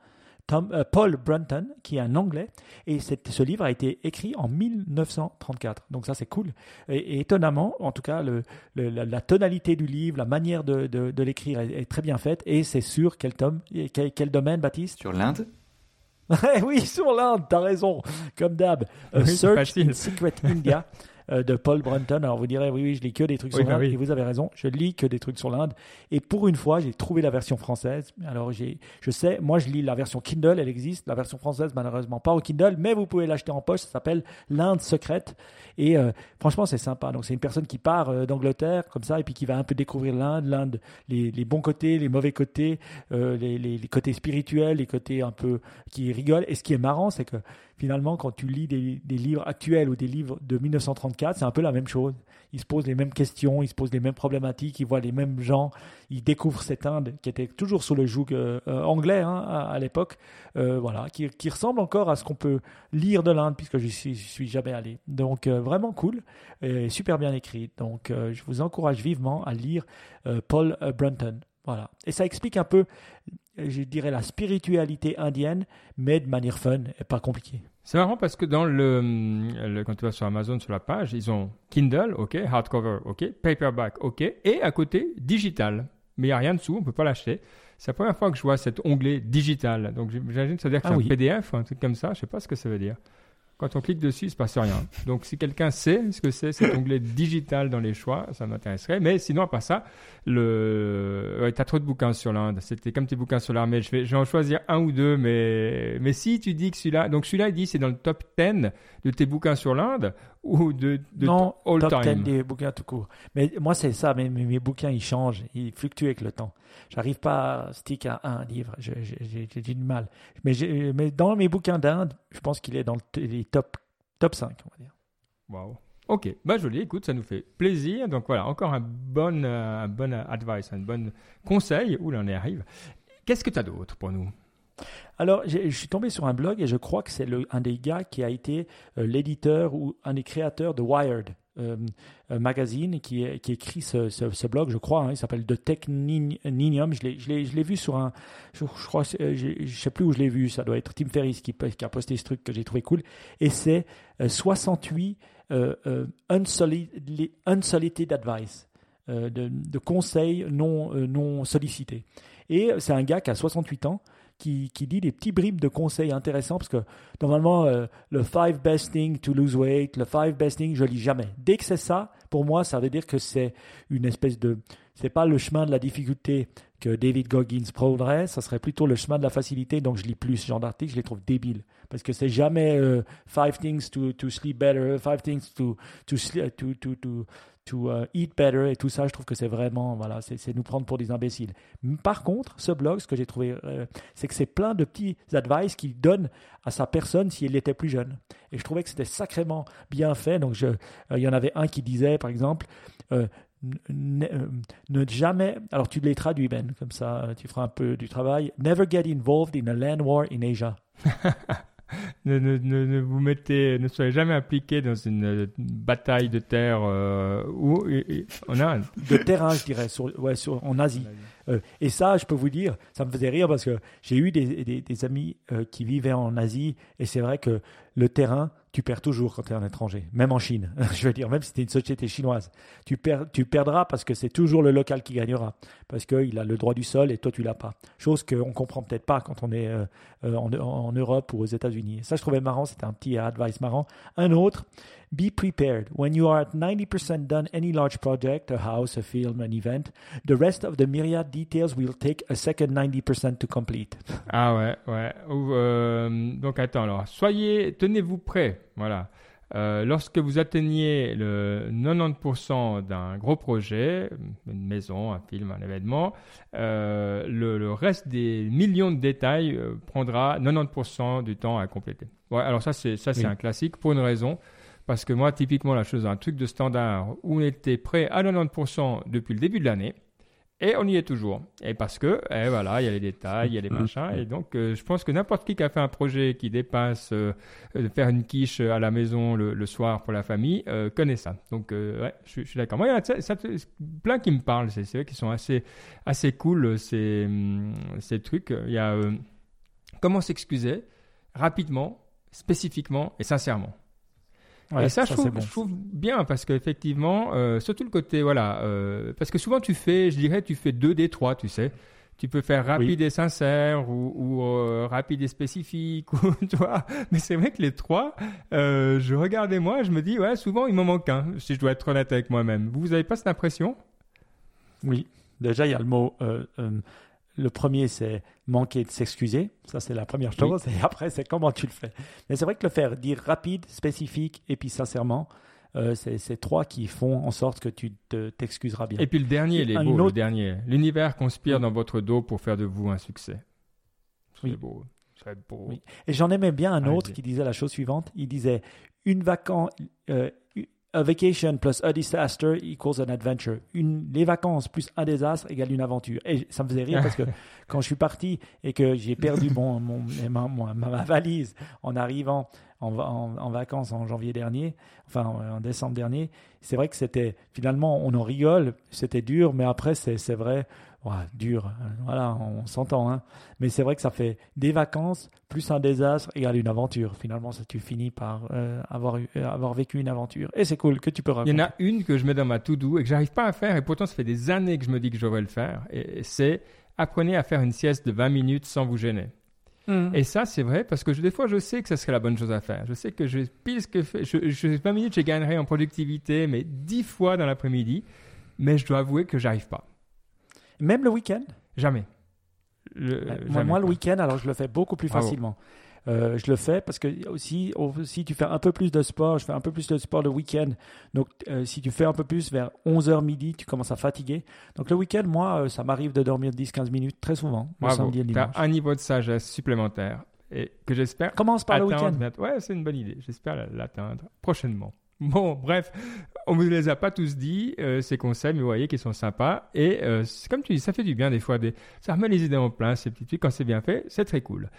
Tom, euh, Paul Brunton, qui est un Anglais, et ce livre a été écrit en 1934. Donc ça, c'est cool. Et, étonnamment, en tout cas, le, la, tonalité du livre, la manière de, de, l'écrire est, très bien faite. Et c'est sur quel tome, quel, quel domaine, Baptiste? Sur l'Inde? Oui, sur l'Inde, t'as raison, comme d'hab. Search in Secret India. Euh, de Paul Brunton. Alors vous direz, oui, oui, je lis que des trucs sur bah l'Inde. Et vous avez raison, je lis que des trucs sur l'Inde. Et pour une fois, j'ai trouvé la version française. Alors j'ai, je sais, moi je lis la version Kindle, elle existe. La version française, malheureusement pas au Kindle, mais vous pouvez l'acheter en poche. Ça s'appelle L'Inde secrète. Et euh, franchement, c'est sympa. Donc c'est une personne qui part euh, d'Angleterre comme ça et puis qui va un peu découvrir l'Inde, l'Inde, les, les, bons côtés, les mauvais côtés, les, les, les côtés spirituels, les côtés un peu qui rigolent. Et ce qui est marrant, c'est que finalement, quand tu lis des, livres actuels ou des livres de 1934, c'est un peu la même chose. Ils se posent les mêmes questions, ils se posent les mêmes problématiques, ils voient les mêmes gens, ils découvrent cette Inde qui était toujours sous le joug euh, euh, anglais hein, à, l'époque, euh, voilà, qui, ressemble encore à ce qu'on peut lire de l'Inde puisque je suis, suis, jamais allé. Donc vraiment cool, et super bien écrit. Donc je vous encourage vivement à lire Paul Brunton. Voilà. Et ça explique un peu je dirais, la spiritualité indienne, mais de manière fun et pas compliquée. C'est marrant parce que dans le, quand tu vas sur Amazon, sur la page, ils ont Kindle, ok, hardcover, ok, paperback, ok, et à côté, digital. Mais il n'y a rien dessous, on ne peut pas l'acheter. C'est la première fois que je vois cet onglet digital. Donc j'imagine que ça veut dire que ah c'est un PDF, un truc comme ça. Je ne sais pas ce que ça veut dire. Quand on clique dessus, il ne se passe rien. Donc, si quelqu'un sait ce que c'est cet onglet digital dans les choix, ça m'intéresserait. Mais sinon, à part ça, le... Ouais, tu as trop de bouquins sur l'Inde. C'était comme tes bouquins sur l'armée. Je vais, je vais en choisir un ou deux. Mais, mais si tu dis que celui-là. Donc, celui-là, il dit c'est dans le top 10 de tes bouquins sur l'Inde ou de, de non, all top 10 des bouquins tout court. Mais moi, c'est ça. Mes, mes, mes, bouquins, ils changent. Ils fluctuent avec le temps. J'arrive pas à stick à un livre. J'ai du mal. Mais, mais dans mes bouquins d'Inde, je pense qu'il est dans les top, top 5, on va dire. Waouh. Ok, bah joli, écoute, ça nous fait plaisir. Donc voilà, encore un bon, euh, un bon advice, un bon conseil. Où l'on y arrive. Qu'est-ce que tu as d'autre pour nous? Alors, je suis tombé sur un blog et je crois que c'est un des gars qui a été euh, l'éditeur ou un des créateurs de Wired. Euh, magazine qui, écrit ce, blog, je crois. Hein, il s'appelle The Techninium. Je l'ai vu sur un. Je, crois, je, je sais plus où je l'ai vu. Ça doit être Tim Ferriss qui, a posté ce truc que j'ai trouvé cool. Et c'est 68 euh, euh, unsolicited, advice. De, conseils non sollicités. Et c'est un gars qui a 68 ans qui, qui, dit des petits bribes de conseils intéressants parce que normalement, euh, le five best things to lose weight, le five best things, je lis jamais. Dès que c'est ça, pour moi, ça veut dire que c'est une espèce de. C'est pas le chemin de la difficulté que David Goggins prônerait, ça serait plutôt le chemin de la facilité. Donc je lis plus ce genre d'articles, je les trouve débiles parce que c'est jamais euh, five things to, to sleep better, five things to to to to, to uh, eat better et tout ça, je trouve que c'est vraiment, voilà, c'est nous prendre pour des imbéciles. Par contre, ce blog, ce que j'ai trouvé, euh, c'est que c'est plein de petits advice qu'il donne à sa personne si elle était plus jeune. Et je trouvais que c'était sacrément bien fait. Donc, euh, il y en avait un qui disait, par exemple, euh, ne, ne jamais. Alors tu les traduis, Ben, comme ça, tu feras un peu du travail. Never get involved in a land war in Asia. ne, ne, ne, vous mettez, ne soyez jamais impliqué dans une euh, bataille de terre euh, ou en Inde. De terrain, je dirais, sur, ouais, sur, en Asie. Euh, et ça, je peux vous dire, ça me faisait rire parce que j'ai eu des, amis euh, qui vivaient en Asie et c'est vrai que le terrain, tu perds toujours quand tu es un étranger, même en Chine. je veux dire, même si tu es une société chinoise, tu, perds, tu perdras parce que c'est toujours le local qui gagnera, parce qu'il a le droit du sol et toi tu l'as pas. Chose qu'on comprend peut-être pas quand on est euh, euh, en, en, Europe ou aux États-Unis. Ça, je trouvais marrant, c'était un petit advice marrant. Un autre, be prepared. When you are at 90% done any large project, a house, a film, an event, the rest of the myriad details will take a second 90% to complete. Ah ouais, ouais. Euh, donc attends, alors, soyez, tenez-vous prêts voilà. Euh, lorsque vous atteignez le 90% d'un gros projet, une maison, un film, un événement, euh, le, reste des millions de détails euh, prendra 90% du temps à compléter. Ouais, alors ça c'est ça c'est un classique pour une raison, parce que moi typiquement la chose un truc de standard où on était prêt à 90% depuis le début de l'année. Et on y est toujours. Et parce que, eh, voilà, il y a les détails, il y a les mm. machins. Et donc, euh, je pense que n'importe qui qui a fait un projet qui dépasse euh, de faire une quiche à la maison le, soir pour la famille euh, connaît ça. Donc, ouais, je, suis d'accord. Moi, il y en a ça, plein qui me parlent. C'est vrai qu'ils sont assez, assez cool, ces, hum, ces trucs. Il y a comment s'excuser rapidement, spécifiquement et sincèrement et ça, je, trouve, bien parce qu'effectivement, euh, surtout le côté, voilà, euh, parce que souvent tu fais, je dirais, tu fais deux des trois, tu sais. Tu peux faire rapide et sincère ou, ou euh, rapide et spécifique, ou, tu vois. Mais c'est vrai que les trois, euh, je regardais moi, je me dis, ouais, souvent il m'en manque un, si je dois être honnête avec moi-même. Vous, vous avez pas cette impression? Oui. Déjà, il y a le mot le premier, c'est manquer de s'excuser. Ça, c'est la première chose. Et après, c'est comment tu le fais. Mais c'est vrai que le faire dire rapide, spécifique et puis sincèrement, euh, c'est trois qui font en sorte que tu t'excuseras bien. Et puis le dernier, il est beau, le dernier. L'univers conspire dans votre dos pour faire de vous un succès. C'est beau. beau. Et j'en aimais bien un autre qui disait la chose suivante. Il disait une vacance, euh, a vacation plus a disaster equals an adventure. Une, les vacances plus un désastre égale une aventure. Et ça me faisait rire parce que quand je suis parti et que j'ai perdu mon, mon, ma, ma, valise en arrivant en, en, vacances en janvier dernier, enfin en, décembre dernier, c'est vrai que c'était finalement, on en rigole, c'était dur, mais après, c'est vrai, dur, voilà, on s'entend. Hein. Mais c'est vrai que ça fait des vacances plus un désastre égale une aventure. Finalement, ça, tu finis par euh, avoir, eu, euh, avoir vécu une aventure. Et c'est cool que tu peux raconter. Il y en a une que je mets dans ma to-do et que j'arrive pas à faire, et pourtant ça fait des années que je me dis que je devrais le faire. Et c'est apprenez à faire une sieste de 20 minutes sans vous gêner. Mmh. Et ça, c'est vrai parce que des fois, je sais que ça serait la bonne chose à faire. Je sais que je, pile ce que je, je, 20 minutes, je gagnerais en productivité, mais 10 fois dans l'après-midi. Mais je dois avouer que j'arrive pas. Même le week-end? Jamais. moi, le week-end, alors je le fais beaucoup plus facilement. Euh, je le fais parce que aussi, si tu fais un peu plus de sport, je fais un peu plus de sport le week-end. Donc, euh, si tu fais un peu plus vers 11h midi, tu commences à fatiguer. Donc, le week-end, moi, euh, ça m'arrive de dormir 10-15 minutes très souvent. Tu as un niveau de sagesse supplémentaire et que j'espère. Commence par le week-end. Ouais, c'est une bonne idée. J'espère l'atteindre prochainement. Bon, bref, on ne vous les a pas tous dit, euh, ces conseils, mais vous voyez qu'ils sont sympas. Et euh, comme tu dis, ça fait du bien des fois. Ça remet les idées en plein, ces petits trucs. Quand c'est bien fait, c'est très cool.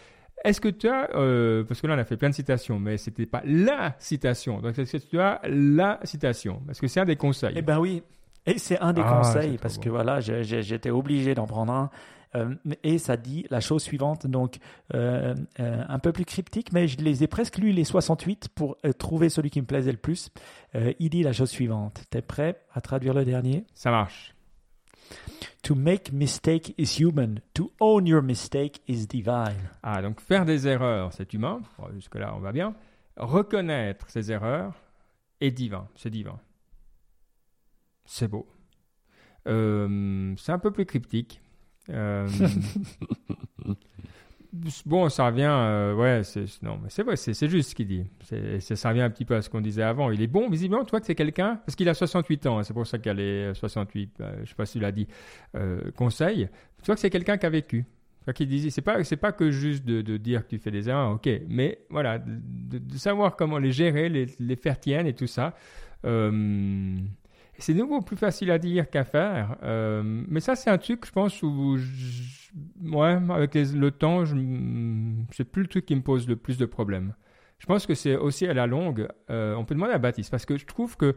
Est-ce que tu as, euh, parce que là on a fait plein de citations, mais c'était pas la citation. Donc est-ce que tu as la citation? Parce que c'est un des conseils. Eh ben oui, et c'est un des ah, conseils parce que voilà, j'étais obligé d'en prendre un. Euh, et ça dit la chose suivante, donc euh, euh, un peu plus cryptique, mais je les ai presque lus les 68 pour trouver celui qui me plaisait le plus. il dit la chose suivante. T'es prêt à traduire le dernier? Ça marche. To make mistake is human. To own your mistake is divine. Ah, donc faire des erreurs, c'est humain. Jusque-là, on va bien. Reconnaître ses erreurs est divin. C'est divin. C'est beau. c'est un peu plus cryptique. Euh, bon, ça revient, euh, ouais, c'est, non, mais c'est vrai, c'est, juste ce qu'il dit. Ça revient un petit peu à ce qu'on disait avant. Il est bon, visiblement, tu vois que c'est quelqu'un, parce qu'il a 68 ans, hein, c'est pour ça qu'elle est 68, euh, je sais pas s'il a dit, conseil. Tu vois que c'est quelqu'un qui a vécu. Qui disait, c'est pas, c'est pas que juste de, dire que tu fais des erreurs, ok, mais voilà, de, savoir comment les gérer, les, faire tiennes et tout ça. C'est nouveau plus facile à dire qu'à faire. Euh, mais ça, c'est un truc, je pense, où, je- ouais, avec le temps, c'est plus le truc qui me pose le plus de problèmes. Je pense que c'est aussi à la longue, euh, on peut demander à Baptiste, parce que je trouve que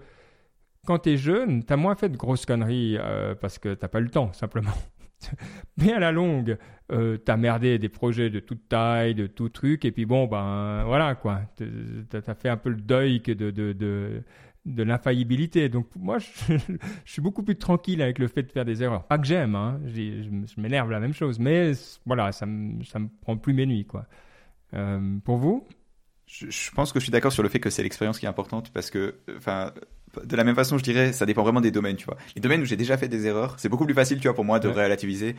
quand tu es jeune, tu as moins fait de grosses conneries euh, parce que t'as pas eu le temps, simplement. Mais à la longue, t'as merdé des projets de toute taille, de tout truc, et puis bon, ben voilà quoi. T'as as fait un peu le deuil que de, de, de l'infaillibilité. Donc moi, je, je suis beaucoup plus tranquille avec le fait de faire des erreurs. Pas que j'aime, hein. je, m'énerve la même chose, mais voilà, ça me, ça me prend plus mes nuits quoi. Euh, pour vous? Je, je pense que je suis d'accord sur le fait que c'est l'expérience qui est importante parce que, enfin, de la même façon, je dirais, ça dépend vraiment des domaines, tu vois. Les domaines où j'ai déjà fait des erreurs, c'est beaucoup plus facile, tu vois, pour moi de Ouais. relativiser.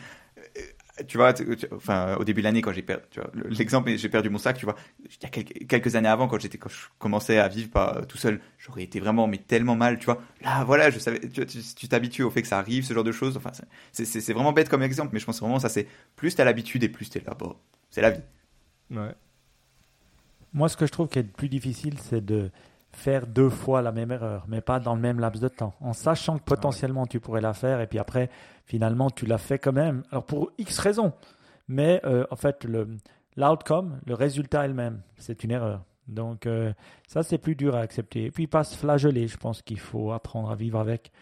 Euh, Tu vois, tu- tu- enfin, au début de l'année, quand j'ai perdu, l'exemple, j'ai perdu mon sac, tu vois, il y a quelques, quelques années avant, quand j'étais, quand je commençais à vivre pas tout seul, j'aurais été vraiment, mais tellement mal, tu vois. Là, voilà, je savais, tu t'habitues au fait que ça arrive, ce genre de choses. Enfin, c'est- c'est c'est vraiment bête comme exemple, mais je pense vraiment ça, c'est plus t'as l'habitude et plus t'es là, bon, c'est la vie. Ouais. Moi, ce que je trouve qui est le plus difficile, c'est de faire deux fois la même erreur, mais pas dans le même laps de temps, en sachant que potentiellement tu pourrais la faire, et puis après, finalement, tu l'as fait quand même. Alors pour X raisons, mais euh, en fait, le l'outcome, le résultat elle-même, c'est une erreur. Donc euh, ça, c'est plus dur à accepter. Et puis pas se flageller, je pense qu'il faut apprendre à vivre avec,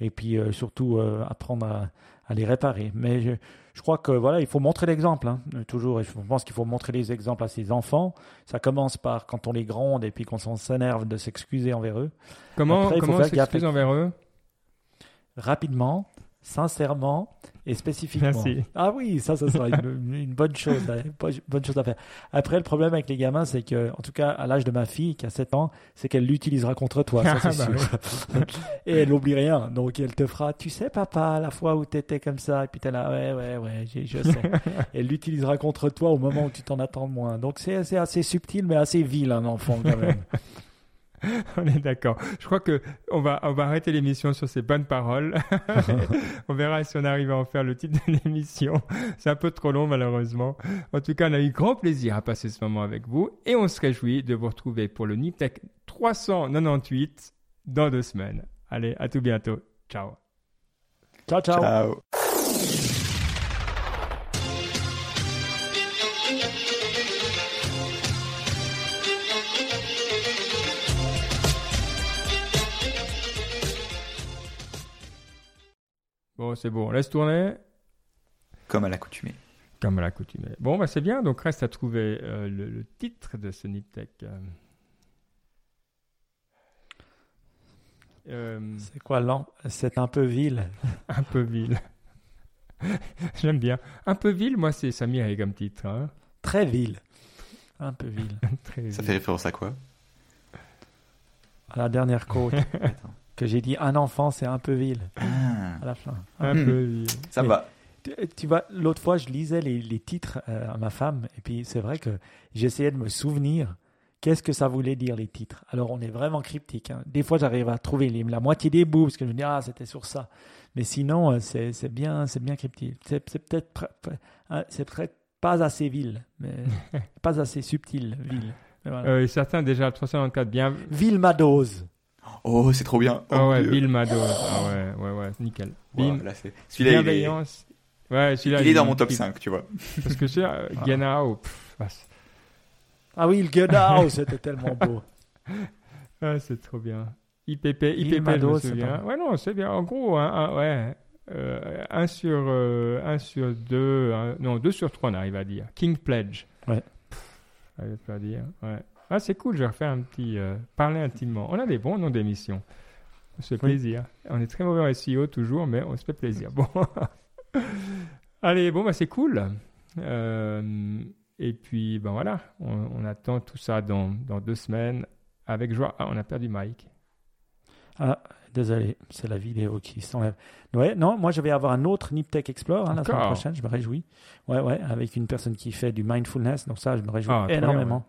et puis euh, surtout apprendre à, à les réparer. Mais je, je crois que voilà, il faut montrer l'exemple, hein, toujours. Et je pense qu'il faut montrer les exemples à ses enfants. Ça commence par quand on les gronde et puis qu'on s'en s'énerve de s'excuser envers eux. Comment, Après, comment faire s'excuse gaffe. envers eux? Rapidement, sincèrement et spécifiquement. Merci. Ah oui, ça, ça sera une, une bonne chose, bonne chose à faire. Après, le problème avec les gamins, c'est que, en tout cas, à l'âge de ma fille, qui a 7 ans, c'est qu'elle l'utilisera contre toi, ça c'est Ah, bah sûr. et elle n'oublie rien. Donc, elle te fera, tu sais, papa, la fois où tu étais comme ça, et puis t'es là, ouais, ouais, ouais, je sais. elle l'utilisera contre toi au moment où tu t'en attends moins. Donc, c'est c'est assez subtil, mais assez vil, un enfant, quand même. On est d'accord. Je crois que on va, on va arrêter l'émission sur ces bonnes paroles. on verra si on arrive à en faire le titre de l'émission. C'est un peu trop long, malheureusement. En tout cas, on a eu grand plaisir à passer ce moment avec vous et on se réjouit de vous retrouver pour le NipTech 398 dans deux semaines. Allez, à tout bientôt. Ciao. Ciao, ciao. Ciao. Bon, c'est bon. On laisse tourner. Comme à l'accoutumée. Comme à l'accoutumée. Bon, bah, c'est bien. Donc, reste à trouver euh, le, le titre de ce NipTech. Euh, euh, C'est quoi, l'an C'est un peu vil. un peu vil. J'aime bien. Un peu vil, moi, c'est ça m'irait comme titre. hein. Très vil. Un peu vil. Très Ça vil. fait référence à quoi? À la dernière côte, Attends. Que j'ai dit un enfant, c'est un peu vil. Ah, À la fin. Un Hmm. peu vil. ça Mais- va. Tu, tu vois, l'autre fois, je lisais les, les titres euh, à ma femme, et puis c'est vrai que j'essayais de me souvenir qu'est-ce que ça voulait dire les titres. Alors, on est vraiment cryptique. hein. Des fois, j'arrive à trouver les- la moitié des bouts, parce que je me dis, ah, c'était sur ça. Mais sinon, euh, c'est c'est bien, c'est bien cryptique. C'est peut-être pr- pr- hein, c'est peut-être pas assez vil, mais pas assez subtil, vil. Voilà. Euh, certains, déjà, le 394, bien. Vil ma dose. Oh, c'est trop bien. Oh, Ah ouais, Dieu. Bill Mado. Ah ouais, ouais, ouais, nickel. Wow, Bill, là, c'est- Celui-là, il est, bienveillance. Ouais, celui-là. il est dans mon top il- 5, tu vois. Parce que c'est euh, Ah. Pff, ah, Ah oui, le Genau, c'était tellement beau. ah, c'est trop bien. IPP, IPP, je me Mado, souviens. pas- Ouais, non, c'est bien. En gros, un, un- ouais. Euh, un sur euh, un sur deux, un- non deux sur trois on arrive à dire. King Pledge. Ouais. Pff, J'arrive pas à dire. Ouais. Ah c'est cool, je vais refaire un petit euh, parler intimement. On a des bons noms d'émissions. On se fait Oui. plaisir. On est très mauvais en SEO toujours, mais on se fait plaisir. Bon. Allez, bon bah c'est cool. Euh, et puis ben voilà, on, on attend tout ça dans, dans deux semaines avec joie. Ah, on a perdu Mike. Ah, désolé, c'est la vidéo qui s'enlève. Ouais, non, moi je vais avoir un autre Niptech Explore hein, la semaine prochaine, je me réjouis. Ouais, ouais, avec une personne qui fait du mindfulness, donc ça, je me réjouis Ah, bien, énormément.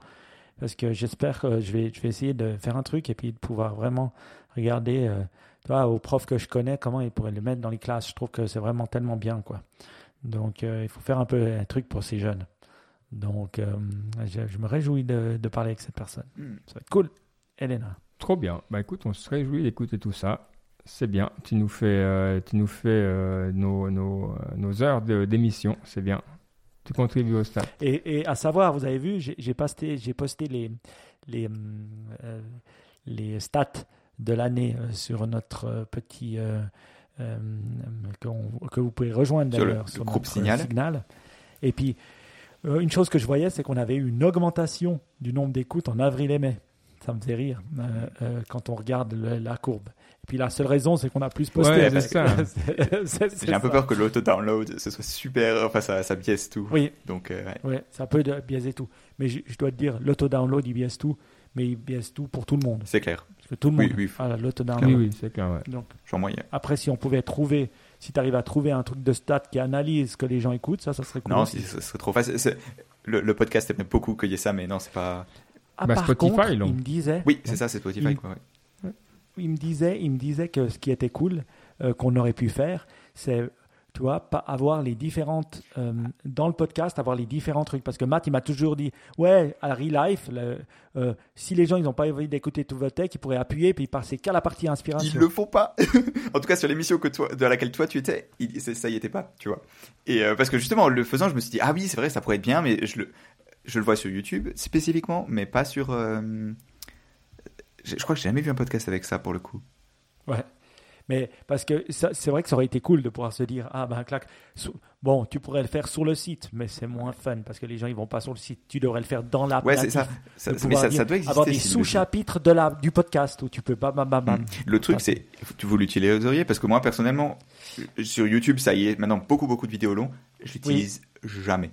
Parce que j'espère que je vais, je vais essayer de faire un truc et puis de pouvoir vraiment regarder, euh, tu vois, aux profs que je connais, comment ils pourraient le mettre dans les classes. Je trouve que c'est vraiment tellement bien, quoi. Donc, euh, il faut faire un peu un truc pour ces jeunes. Donc, euh, je, je me réjouis de, de parler avec cette personne. Hmm. Ça va être cool. Elena. Trop bien. Bah écoute, on se réjouit d'écouter tout ça. C'est bien. Tu nous fais, tu nous fais nos, nos, nos heures d'émission. C'est bien. Tu contribues au stade. Et, et à savoir, vous avez vu, j'ai posté, j'ai posté les, les, euh, les stats de l'année euh, sur notre euh, petit. euh, euh, que vous pouvez rejoindre Sur le- d'ailleurs le groupe notre Signal. Et puis, euh, une chose que je voyais, c'est qu'on avait eu une augmentation du nombre d'écoutes en avril et mai. Ça me faisait rire euh, euh, quand on regarde le- la courbe. Et puis la seule raison, c'est qu'on a plus posté. Ouais, c'est ça. J'ai un peu peur que l'auto-download, ce soit super, enfin ça, ça biaise tout. Oui, Donc, euh, ouais. Ouais, ça peut biaiser tout. Mais je, je dois te dire, l'auto-download, il biaise tout, mais il biaise tout pour tout le monde. c'est clair. Parce que tout le Oui, monde oui. a l'auto-download. Oui, oui, c'est clair. ouais. Donc, Genre moyen. après, si on pouvait trouver, si tu arrives à trouver un truc de stats qui analyse ce que les gens écoutent, ça, ça serait cool. Non, ce serait trop facile. Le, le podcast aimerait beaucoup ait ça, mais non, c'est pas. Ah, Bah, par Spotify, contre, donc. il me disait, Oui, c'est ça, c'est Spotify. Il- Quoi, ouais. il me disait, il me disait que ce qui était cool, euh, qu'on aurait pu faire, c'est, tu vois, pas avoir les différentes, euh, dans le podcast, avoir les différents trucs. Parce que Matt, il m'a toujours dit, ouais, à Real Life, le- euh, si les gens, ils n'ont pas envie d'écouter tout votre tech, ils pourraient appuyer, puis passer qu'à la partie inspiration. Ils le font pas. en tout cas, sur l'émission que toi, de laquelle toi tu étais, il- ça y était pas, tu vois. Et euh, parce que justement, en le faisant, je me suis dit, ah oui, c'est vrai, ça pourrait être bien, mais je le, je le vois sur YouTube spécifiquement, mais pas sur. euh, Je, crois que j'ai jamais vu un podcast avec ça pour le coup. Ouais. Mais parce que c'est vrai que ça aurait été cool de pouvoir se dire ah ben clac bon tu pourrais le faire sur le site mais c'est moins fun parce que les gens ils vont pas sur le site tu devrais le faire dans l'app Ouais, c'est ça. mais ça, dire- ça doit exister. avoir des sous-chapitres de la du podcast où tu peux pas bam bam bam. Le truc, c'est, tu vous l'utiliseriez parce que moi, personnellement, sur YouTube, ça y est, maintenant beaucoup, beaucoup de vidéos longues, je l'utilise jamais.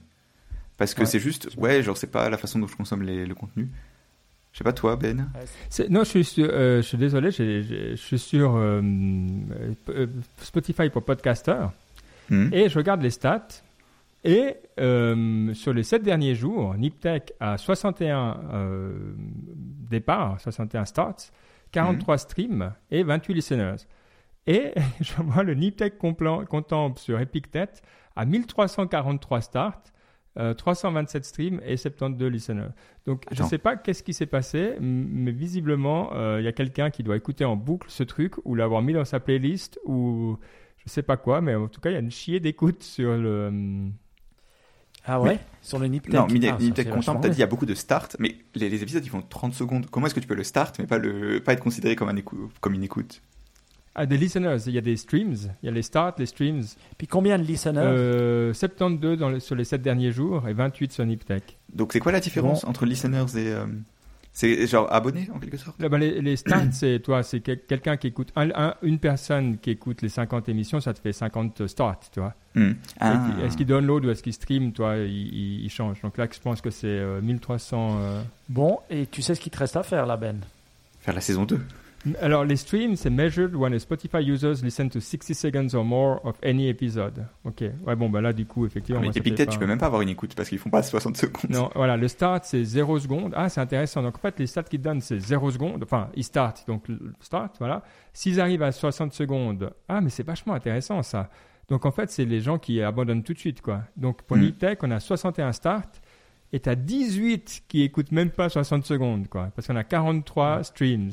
Parce que Ouais. c'est juste, ouais, genre, c'est pas la façon dont je consomme les- le contenu. Je sais pas, toi, Ben. Non, je suis, sur- euh, je suis désolé, je suis sur euh, euh, Spotify pour podcasters Hmm. et je regarde les stats. Et euh, sur les 7 derniers jours, Niptech a 61 euh, départs, 61 starts, 43 streams et 28 listeners. Et je vois le Niptech Contemple sur EpicTet à 1343 starts, euh, 327 streams et 72 listeners. Donc je ne sais pas qu'est-ce qui s'est passé, mais visiblement, euh, il y a quelqu'un qui doit écouter en boucle ce truc ou l'avoir mis dans sa playlist ou je sais pas quoi, mais en tout cas, il y a une chier d'écoute sur le. ah ouais? Sur le Niptech Non, Mini- Ah, Niptech Content, dit, il y a beaucoup de starts, mais les, les épisodes, ils font 30 secondes. Comment est-ce que tu peux le start, mais pas, le, pas être considéré comme, un écou- comme une écoute? Ah, des listeners, il y a des streams, il y a les starts, les streams. puis combien de listeners? Euh, 72 dans le- sur les 7 derniers jours et 28 sur Niptech. Donc, c'est quoi la différence entre listeners et. euh, c'est genre abonnés, en quelque sorte? Là, ben, les, les stats, c'est toi, c'est quel- quelqu'un qui écoute, un- un- une personne qui écoute les 50 émissions, ça te fait 50 starts, tu vois. Hmm. Ah. Est-ce qu'il download ou est-ce qu'il stream, toi, il, il- il change? Donc là, je pense que c'est euh, 1300. euh, bon et tu sais ce qu'il te reste à faire là Ben? Faire la saison 2. Alors, les streams, c'est measured when a Spotify users listen to 60 seconds or more of any episode. Ok. Ouais, bon, bah là, du coup, effectivement. Ah, mais Epictet, pas- tu peux même pas avoir une écoute parce qu'ils font pas 60 secondes. Non, voilà, le start, c'est 0 secondes. Ah, c'est intéressant. Donc, en fait, les stats qu'ils donnent, c'est 0 secondes. Enfin, ils start, donc start, voilà. S'ils arrivent à 60 secondes, ah, mais c'est vachement intéressant, ça. Donc, en fait, c'est les gens qui abandonnent tout de suite, quoi. Donc, pour Mm. Niptech, on a 61 starts et t'as 18 qui écoutent même pas 60 secondes, quoi. Parce qu'on a 43 streams.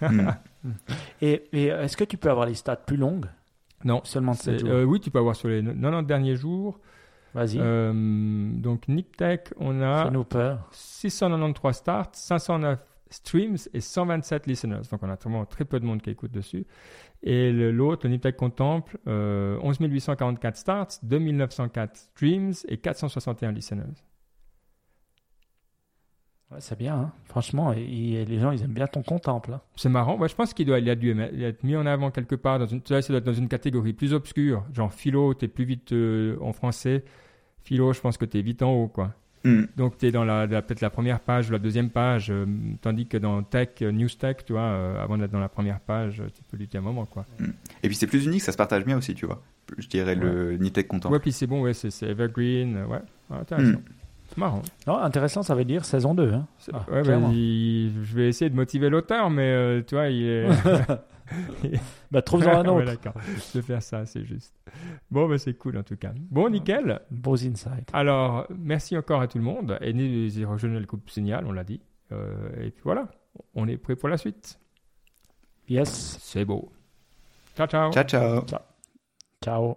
Hmm. et, et est-ce que tu peux avoir les stats plus longues? Non. seulement de 7 C'est- jours euh, oui, tu peux avoir sur les 90 derniers jours. vas-y Euh, donc, Niptech, on a fais-nous peur 693 starts, 509 streams et 127 listeners. Donc on a vraiment très peu de monde qui écoute dessus. Et le- l'autre, le Niptech Contemple, euh, 11 844 starts, 2904 streams et 461 listeners. Ouais, c'est bien, hein. franchement. Et, et les gens, ils aiment bien ton contemple. hein. C'est marrant. Ouais, je pense qu'il doit, il a dû être mis en avant quelque part. Dans une, tu vois, ça doit être dans une catégorie plus obscure. Genre philo, t'es plus vite euh, en français. Philo, je pense que t'es vite en haut, quoi. Hmm. Donc, tu es dans la, la- peut-être la première page ou la deuxième page, euh, tandis que dans Tech, euh, News Tech, tu vois, euh, avant d'être dans la première page, tu peux lutter un moment, quoi. Et puis c'est plus unique, ça se partage bien aussi, tu vois. Je dirais le Niptech Content. Ouais, puis c'est bon, ouais, c'est c'est Evergreen, ouais, Ouais, intéressant. Mm. Marrant. Non, intéressant, ça veut dire saison 2. Hein. Ah, ouais, bah, il- je vais essayer de motiver l'auteur, mais euh, tu vois, il est. Bah, trouve-en un Ouais, autre. d'accord. Je vais faire ça, c'est juste. Bon, bah, c'est cool en tout cas. Bon, nickel. Beaux insights. Alors, merci encore à tout le monde. Et rejoindre le groupe Signal, on l'a dit. Euh, et puis voilà, on est prêt pour la suite. Yes. C'est beau. Ciao, ciao. Ciao, ciao. Ciao.